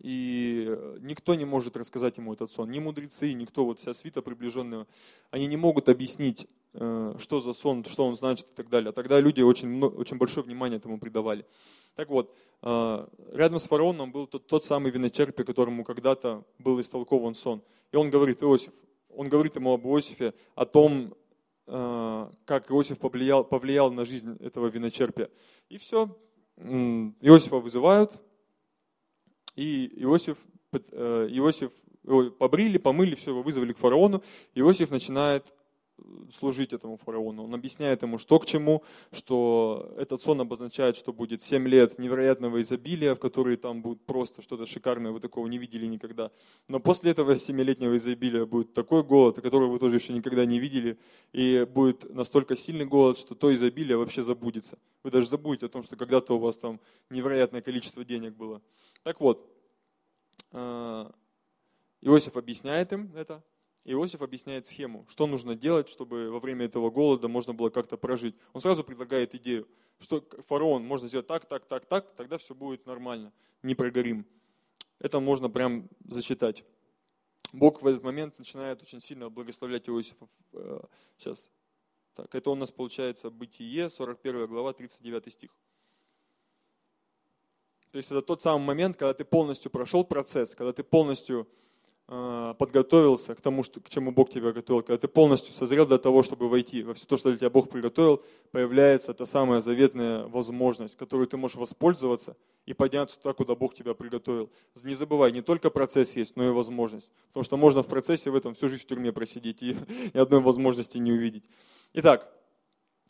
И никто не может рассказать ему этот сон. Ни мудрецы, никто, вот вся свита приближенная, они не могут объяснить, э, что за сон, что он значит и так далее. А тогда люди очень, очень большое внимание этому придавали. Так вот, э, рядом с фараоном был тот, тот самый виночерпи, которому когда-то был истолкован сон. И он говорит, Иосиф, он говорит ему об Иосифе, о том, э, как Иосиф повлиял, повлиял на жизнь этого виночерпия. И все, Иосифа вызывают, и Иосиф, э, Иосиф его побрили, помыли, все, его вызвали к фараону. Иосиф начинает э, служить этому фараону. Он объясняет ему, что к чему, что этот сон обозначает, что будет 7 лет невероятного изобилия, в которые там будет просто что-то шикарное, вы такого не видели никогда. Но после этого 7-летнего изобилия будет такой голод, который вы тоже еще никогда не видели, и будет настолько сильный голод, что то изобилие вообще забудется. Вы даже забудете о том, что когда-то у вас там невероятное количество денег было. Так вот, э, Иосиф объясняет им это. Иосиф объясняет схему, что нужно делать, чтобы во время этого голода можно было как-то прожить. Он сразу предлагает идею, что фараон можно сделать так, так, так, так, тогда все будет нормально, не прогорим. Это можно прям зачитать. Бог в этот момент начинает очень сильно благословлять Иосифа. Сейчас. Э, так, это у нас получается Бытие, 41 глава, 39 стих. То есть это тот самый момент, когда ты полностью прошел процесс, когда ты полностью э, подготовился к тому, что, к чему Бог тебя готовил, когда ты полностью созрел для того, чтобы войти во все то, что для тебя Бог приготовил, появляется та самая заветная возможность, которую ты можешь воспользоваться и подняться туда, куда Бог тебя приготовил. Не забывай, не только процесс есть, но и возможность. Потому что можно в процессе в этом всю жизнь в тюрьме просидеть и ни одной возможности не увидеть. Итак,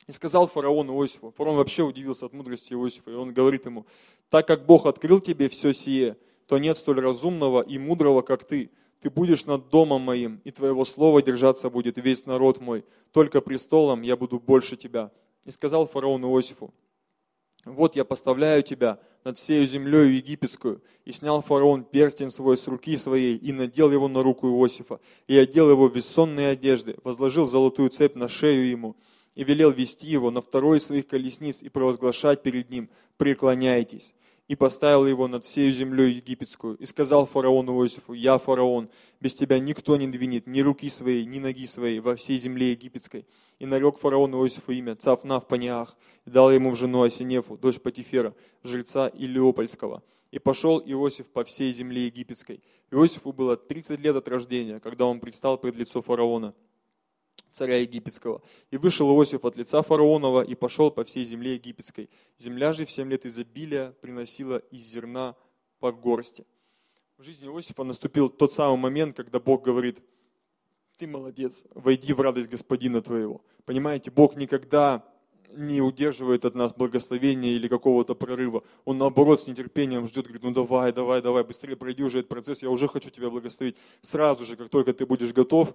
и сказал фараон Иосифу, фараон вообще удивился от мудрости Иосифа, и он говорит ему, так как Бог открыл тебе все сие, то нет столь разумного и мудрого, как ты. Ты будешь над домом моим, и твоего слова держаться будет весь народ мой. Только престолом я буду больше тебя. И сказал фараон Иосифу, вот я поставляю тебя над всей землей египетскую. И снял фараон перстень свой с руки своей и надел его на руку Иосифа. И одел его в бессонные одежды, возложил золотую цепь на шею ему и велел вести его на второй из своих колесниц и провозглашать перед ним «Преклоняйтесь» и поставил его над всей землей египетскую, и сказал фараону Иосифу, «Я фараон, без тебя никто не двинет ни руки своей, ни ноги своей во всей земле египетской». И нарек фараон Иосифу имя Цафнав Паниах, и дал ему в жену Асинефу, дочь Патифера, жреца Илиопольского. И пошел Иосиф по всей земле египетской. Иосифу было 30 лет от рождения, когда он предстал пред лицо фараона царя египетского. И вышел Иосиф от лица фараонова и пошел по всей земле египетской. Земля же в семь лет изобилия приносила из зерна по горсти. В жизни Иосифа наступил тот самый момент, когда Бог говорит, ты молодец, войди в радость Господина твоего. Понимаете, Бог никогда не удерживает от нас благословения или какого-то прорыва. Он наоборот с нетерпением ждет, говорит, ну давай, давай, давай, быстрее пройди уже этот процесс, я уже хочу тебя благословить. Сразу же, как только ты будешь готов,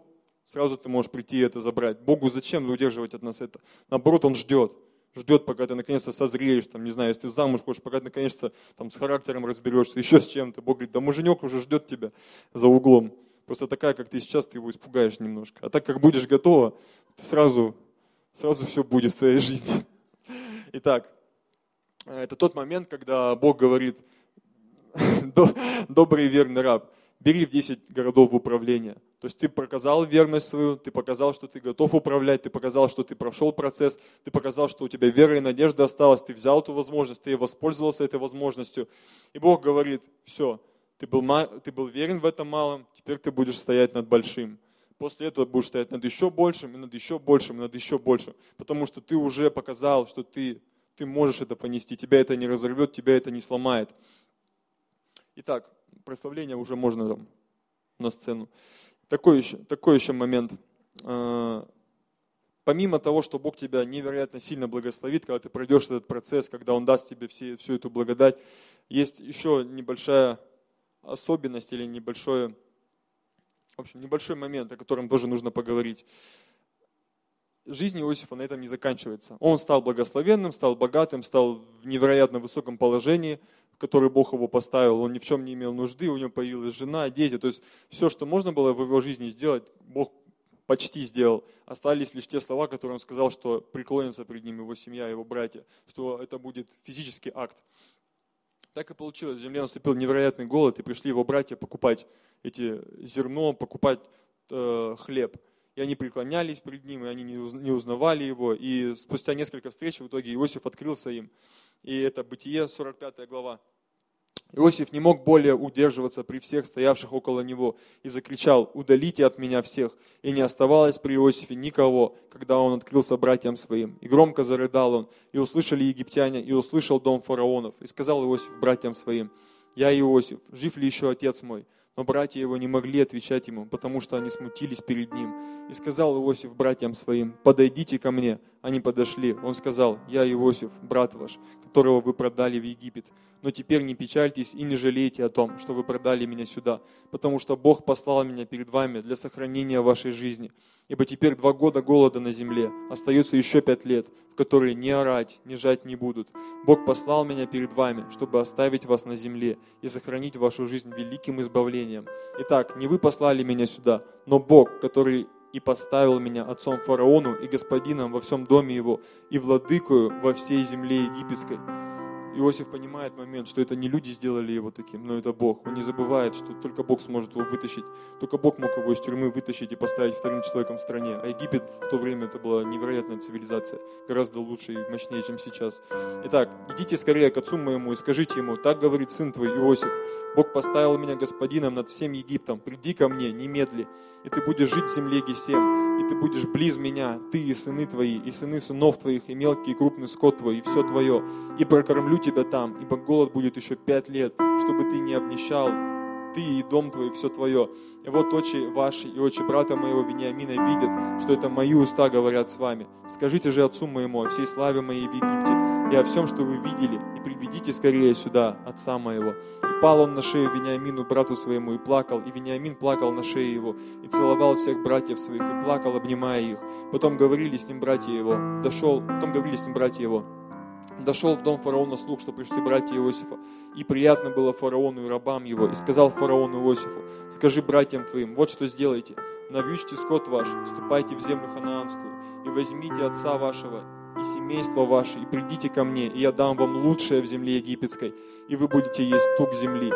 Сразу ты можешь прийти и это забрать. Богу зачем удерживать от нас это? Наоборот, Он ждет. Ждет, пока ты наконец-то созреешь, там, не знаю, если ты замуж хочешь, пока ты наконец-то там, с характером разберешься, еще с чем-то. Бог говорит, да муженек уже ждет тебя за углом. Просто такая, как ты сейчас, ты его испугаешь немножко. А так как будешь готова, ты сразу, сразу все будет в твоей жизни. Итак, это тот момент, когда Бог говорит, добрый и верный раб, бери в 10 городов в управление. То есть ты показал верность свою, ты показал, что ты готов управлять, ты показал, что ты прошел процесс, ты показал, что у тебя вера и надежда осталась, ты взял эту возможность, ты воспользовался этой возможностью. И Бог говорит, все, ты был, ты был верен в этом малом, теперь ты будешь стоять над большим. После этого будешь стоять над еще большим, и над еще большим, и над еще большим. Потому что ты уже показал, что ты, ты можешь это понести, тебя это не разорвет, тебя это не сломает. Итак, прославление уже можно там, на сцену. Такой еще, такой еще момент. А, помимо того, что Бог тебя невероятно сильно благословит, когда ты пройдешь этот процесс, когда Он даст тебе все, всю эту благодать, есть еще небольшая особенность или небольшой, в общем, небольшой момент, о котором тоже нужно поговорить. Жизнь Иосифа на этом не заканчивается. Он стал благословенным, стал богатым, стал в невероятно высоком положении – который Бог его поставил, он ни в чем не имел нужды, у него появилась жена, дети. То есть все, что можно было в его жизни сделать, Бог почти сделал. Остались лишь те слова, которые он сказал, что преклонится перед ним его семья, его братья, что это будет физический акт. Так и получилось. В земле наступил невероятный голод, и пришли его братья покупать эти зерно, покупать э, хлеб. И они преклонялись перед ним, и они не узнавали его. И спустя несколько встреч в итоге Иосиф открылся им. И это Бытие, 45 глава. Иосиф не мог более удерживаться при всех стоявших около него и закричал, «Удалите от меня всех!» И не оставалось при Иосифе никого, когда он открылся братьям своим. И громко зарыдал он, и услышали египтяне, и услышал дом фараонов. И сказал Иосиф братьям своим, «Я Иосиф, жив ли еще отец мой?» Но братья его не могли отвечать ему, потому что они смутились перед ним. И сказал Иосиф братьям своим, «Подойдите ко мне». Они подошли. Он сказал, «Я Иосиф, брат ваш, которого вы продали в Египет. Но теперь не печальтесь и не жалейте о том, что вы продали меня сюда, потому что Бог послал меня перед вами для сохранения вашей жизни. Ибо теперь два года голода на земле, остается еще пять лет, в которые ни орать, ни жать не будут. Бог послал меня перед вами, чтобы оставить вас на земле и сохранить вашу жизнь великим избавлением. Итак, не вы послали меня сюда, но Бог, который и поставил меня отцом фараону и господином во всем доме его и владыкою во всей земле египетской. Иосиф понимает момент, что это не люди сделали его таким, но это Бог. Он не забывает, что только Бог сможет его вытащить. Только Бог мог его из тюрьмы вытащить и поставить вторым человеком в стране. А Египет в то время это была невероятная цивилизация, гораздо лучше и мощнее, чем сейчас. Итак, идите скорее к отцу моему и скажите ему, так говорит сын твой Иосиф, Бог поставил меня господином над всем Египтом, приди ко мне, немедли, и ты будешь жить в земле Гесем, и ты будешь близ меня, ты и сыны твои, и сыны сынов твоих, и мелкий и крупный скот твой, и все твое, и прокормлю тебя там, ибо голод будет еще пять лет, чтобы ты не обнищал, ты и дом твой, и все твое. И вот очи ваши и очи брата моего Вениамина видят, что это мои уста говорят с вами. Скажите же отцу моему о всей славе моей в Египте и о всем, что вы видели, и приведите скорее сюда отца моего. И пал он на шею Вениамину, брату своему, и плакал, и Вениамин плакал на шее его, и целовал всех братьев своих, и плакал, обнимая их. Потом говорили с ним братья его, дошел, потом говорили с ним братья его, Дошел в дом фараона слух, что пришли братья Иосифа, и приятно было фараону и рабам его, и сказал фараон Иосифу, скажи братьям твоим, вот что сделайте, навьючьте скот ваш, ступайте в землю ханаанскую, и возьмите отца вашего и семейство ваше, и придите ко мне, и я дам вам лучшее в земле египетской, и вы будете есть тук земли.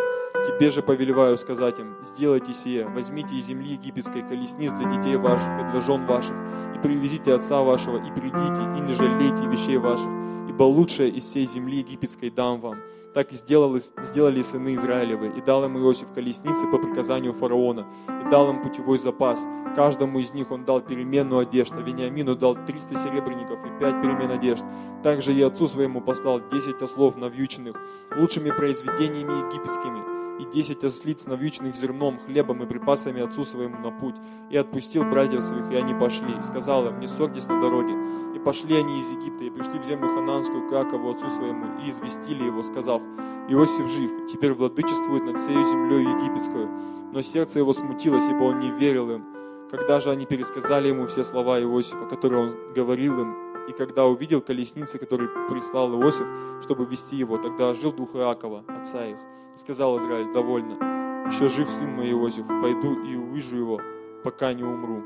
Тебе же повелеваю сказать им, сделайте сие, возьмите из земли египетской колесниц для детей ваших и для жен ваших, и привезите отца вашего, и придите, и не жалейте вещей ваших, ибо лучшее из всей земли египетской дам вам. Так и сделали, сделали сыны Израилевы, и дал им Иосиф колесницы по приказанию фараона, и дал им путевой запас. Каждому из них он дал переменную одежду, Вениамину дал 300 серебряников и 5 перемен одежд. Также и отцу своему послал 10 ослов навьюченных, лучшими произведениями египетскими, и десять ослиц, навьюченных зерном, хлебом и припасами отцу своему на путь. И отпустил братьев своих, и они пошли. И сказал им, не ссорьтесь на дороге. И пошли они из Египта, и пришли в землю хананскую к Иакову, отцу своему, и известили его, сказав, Иосиф жив, и теперь владычествует над всей землей египетскую. Но сердце его смутилось, ибо он не верил им. Когда же они пересказали ему все слова Иосифа, которые он говорил им, и когда увидел колесницы, которые прислал Иосиф, чтобы вести его, тогда жил дух Иакова, отца их. Сказал Израиль, довольно, еще жив сын мой Иосиф, пойду и увижу его, пока не умру.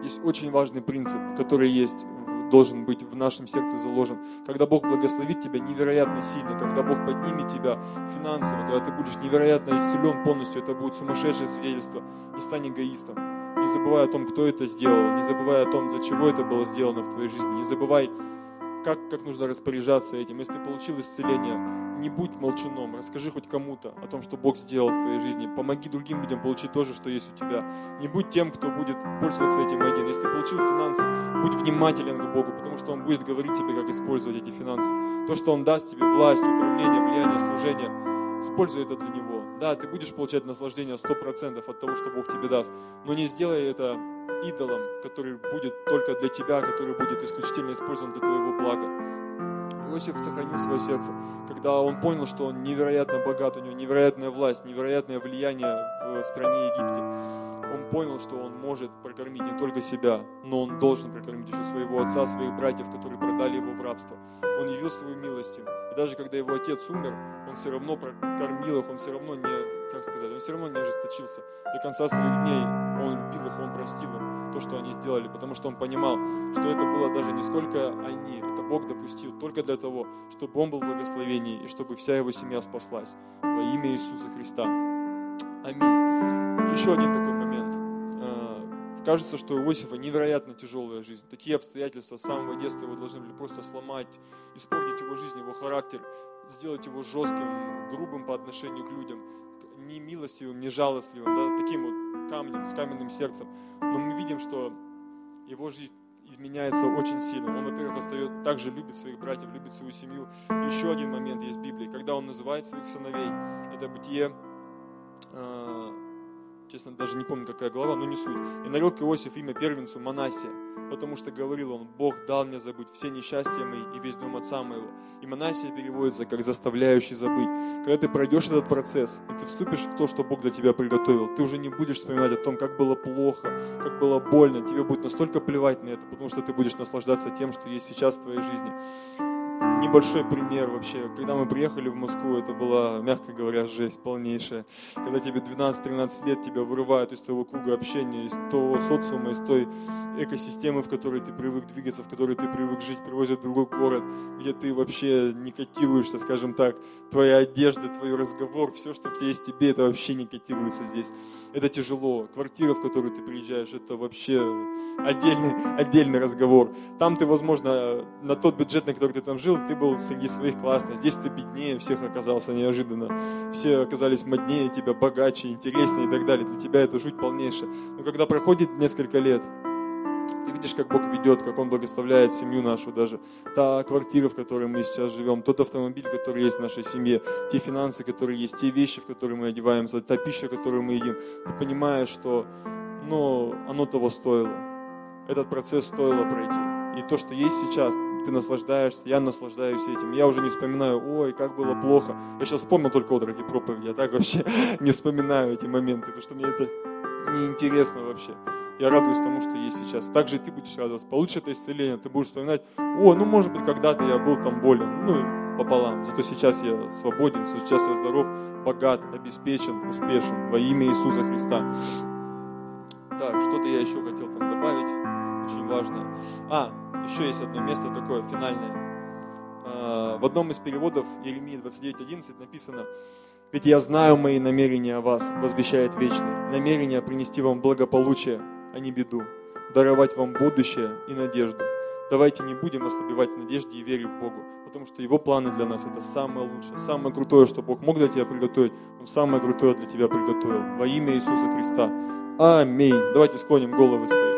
Здесь очень важный принцип, который есть должен быть в нашем сердце заложен. Когда Бог благословит тебя невероятно сильно, когда Бог поднимет тебя финансово, когда ты будешь невероятно исцелен полностью, это будет сумасшедшее свидетельство. Не стань эгоистом. Не забывай о том, кто это сделал. Не забывай о том, для чего это было сделано в твоей жизни. Не забывай, как, как нужно распоряжаться этим. Если ты получил исцеление, не будь молчуном, расскажи хоть кому-то о том, что Бог сделал в твоей жизни. Помоги другим людям получить то же, что есть у тебя. Не будь тем, кто будет пользоваться этим один. Если ты получил финансы, будь внимателен к Богу, потому что Он будет говорить тебе, как использовать эти финансы. То, что Он даст тебе власть, управление, влияние, служение, используй это для Него. Да, ты будешь получать наслаждение 100% от того, что Бог тебе даст, но не сделай это идолом, который будет только для тебя, который будет исключительно использован для твоего блага. Иосиф сохранил свое сердце, когда он понял, что он невероятно богат, у него невероятная власть, невероятное влияние в стране Египте. Он понял, что он может прокормить не только себя, но он должен прокормить еще своего отца, своих братьев, которые продали его в рабство. Он явил свою милость им. И даже когда его отец умер, он все равно прокормил их, он все равно не, как сказать, он все равно не ожесточился. До конца своих дней Он любил их, Он простил им то, что они сделали, потому что Он понимал, что это было даже не сколько они, это Бог допустил только для того, чтобы Он был в благословении и чтобы вся его семья спаслась во имя Иисуса Христа. Аминь. Еще один такой момент. А, кажется, что у Иосифа невероятно тяжелая жизнь. Такие обстоятельства с самого детства его должны были просто сломать, испортить его жизнь, его характер, сделать его жестким, грубым по отношению к людям, не милостивым, не жалостливым, да, таким вот камнем, с каменным сердцем. Но мы видим, что его жизнь изменяется очень сильно. Он, во-первых, остается, также любит своих братьев, любит свою семью. И еще один момент есть в Библии, когда он называет своих сыновей. Это Бытие а, честно, даже не помню, какая глава, но не суть. И нарек Иосиф имя первенцу Манасия, потому что говорил он, Бог дал мне забыть все несчастья мои и весь дом отца моего. И Манасия переводится как заставляющий забыть. Когда ты пройдешь этот процесс, и ты вступишь в то, что Бог для тебя приготовил, ты уже не будешь вспоминать о том, как было плохо, как было больно. Тебе будет настолько плевать на это, потому что ты будешь наслаждаться тем, что есть сейчас в твоей жизни небольшой пример вообще. Когда мы приехали в Москву, это была, мягко говоря, жесть полнейшая. Когда тебе 12-13 лет, тебя вырывают из твоего круга общения, из того социума, из той экосистемы, в которой ты привык двигаться, в которой ты привык жить, привозят в другой город, где ты вообще не котируешься, скажем так. Твоя одежда, твой разговор, все, что в тебе есть тебе, это вообще не котируется здесь. Это тяжело. Квартира, в которую ты приезжаешь, это вообще отдельный, отдельный разговор. Там ты, возможно, на тот бюджет, на который ты там жил, ты был среди своих классных. Здесь ты беднее всех оказался неожиданно. Все оказались моднее тебя, богаче, интереснее и так далее. Для тебя это жуть полнейшая. Но когда проходит несколько лет, ты видишь, как Бог ведет, как Он благословляет семью нашу даже. Та квартира, в которой мы сейчас живем, тот автомобиль, который есть в нашей семье, те финансы, которые есть, те вещи, в которые мы одеваемся, та пища, которую мы едим. Ты понимаешь, что ну, оно того стоило. Этот процесс стоило пройти. И то, что есть сейчас, ты наслаждаешься, я наслаждаюсь этим. Я уже не вспоминаю, ой, как было плохо. Я сейчас вспомнил только эти проповеди, я так вообще не вспоминаю эти моменты, потому что мне это неинтересно вообще. Я радуюсь тому, что есть сейчас. Также и ты будешь радоваться. Получишь это исцеление, ты будешь вспоминать, о, ну может быть когда-то я был там болен, ну пополам. Зато сейчас я свободен, сейчас я здоров, богат, обеспечен, успешен во имя Иисуса Христа. Так, что-то я еще хотел там добавить, очень важное. А, еще есть одно место такое, финальное. А, в одном из переводов Еремии 29.11 написано, «Ведь я знаю мои намерения о вас, возвещает Вечный, намерения принести вам благополучие, а не беду, даровать вам будущее и надежду. Давайте не будем ослабевать в надежде и вере в Богу, потому что Его планы для нас – это самое лучшее, самое крутое, что Бог мог для тебя приготовить, Он самое крутое для тебя приготовил. Во имя Иисуса Христа. Аминь. Давайте склоним головы свои.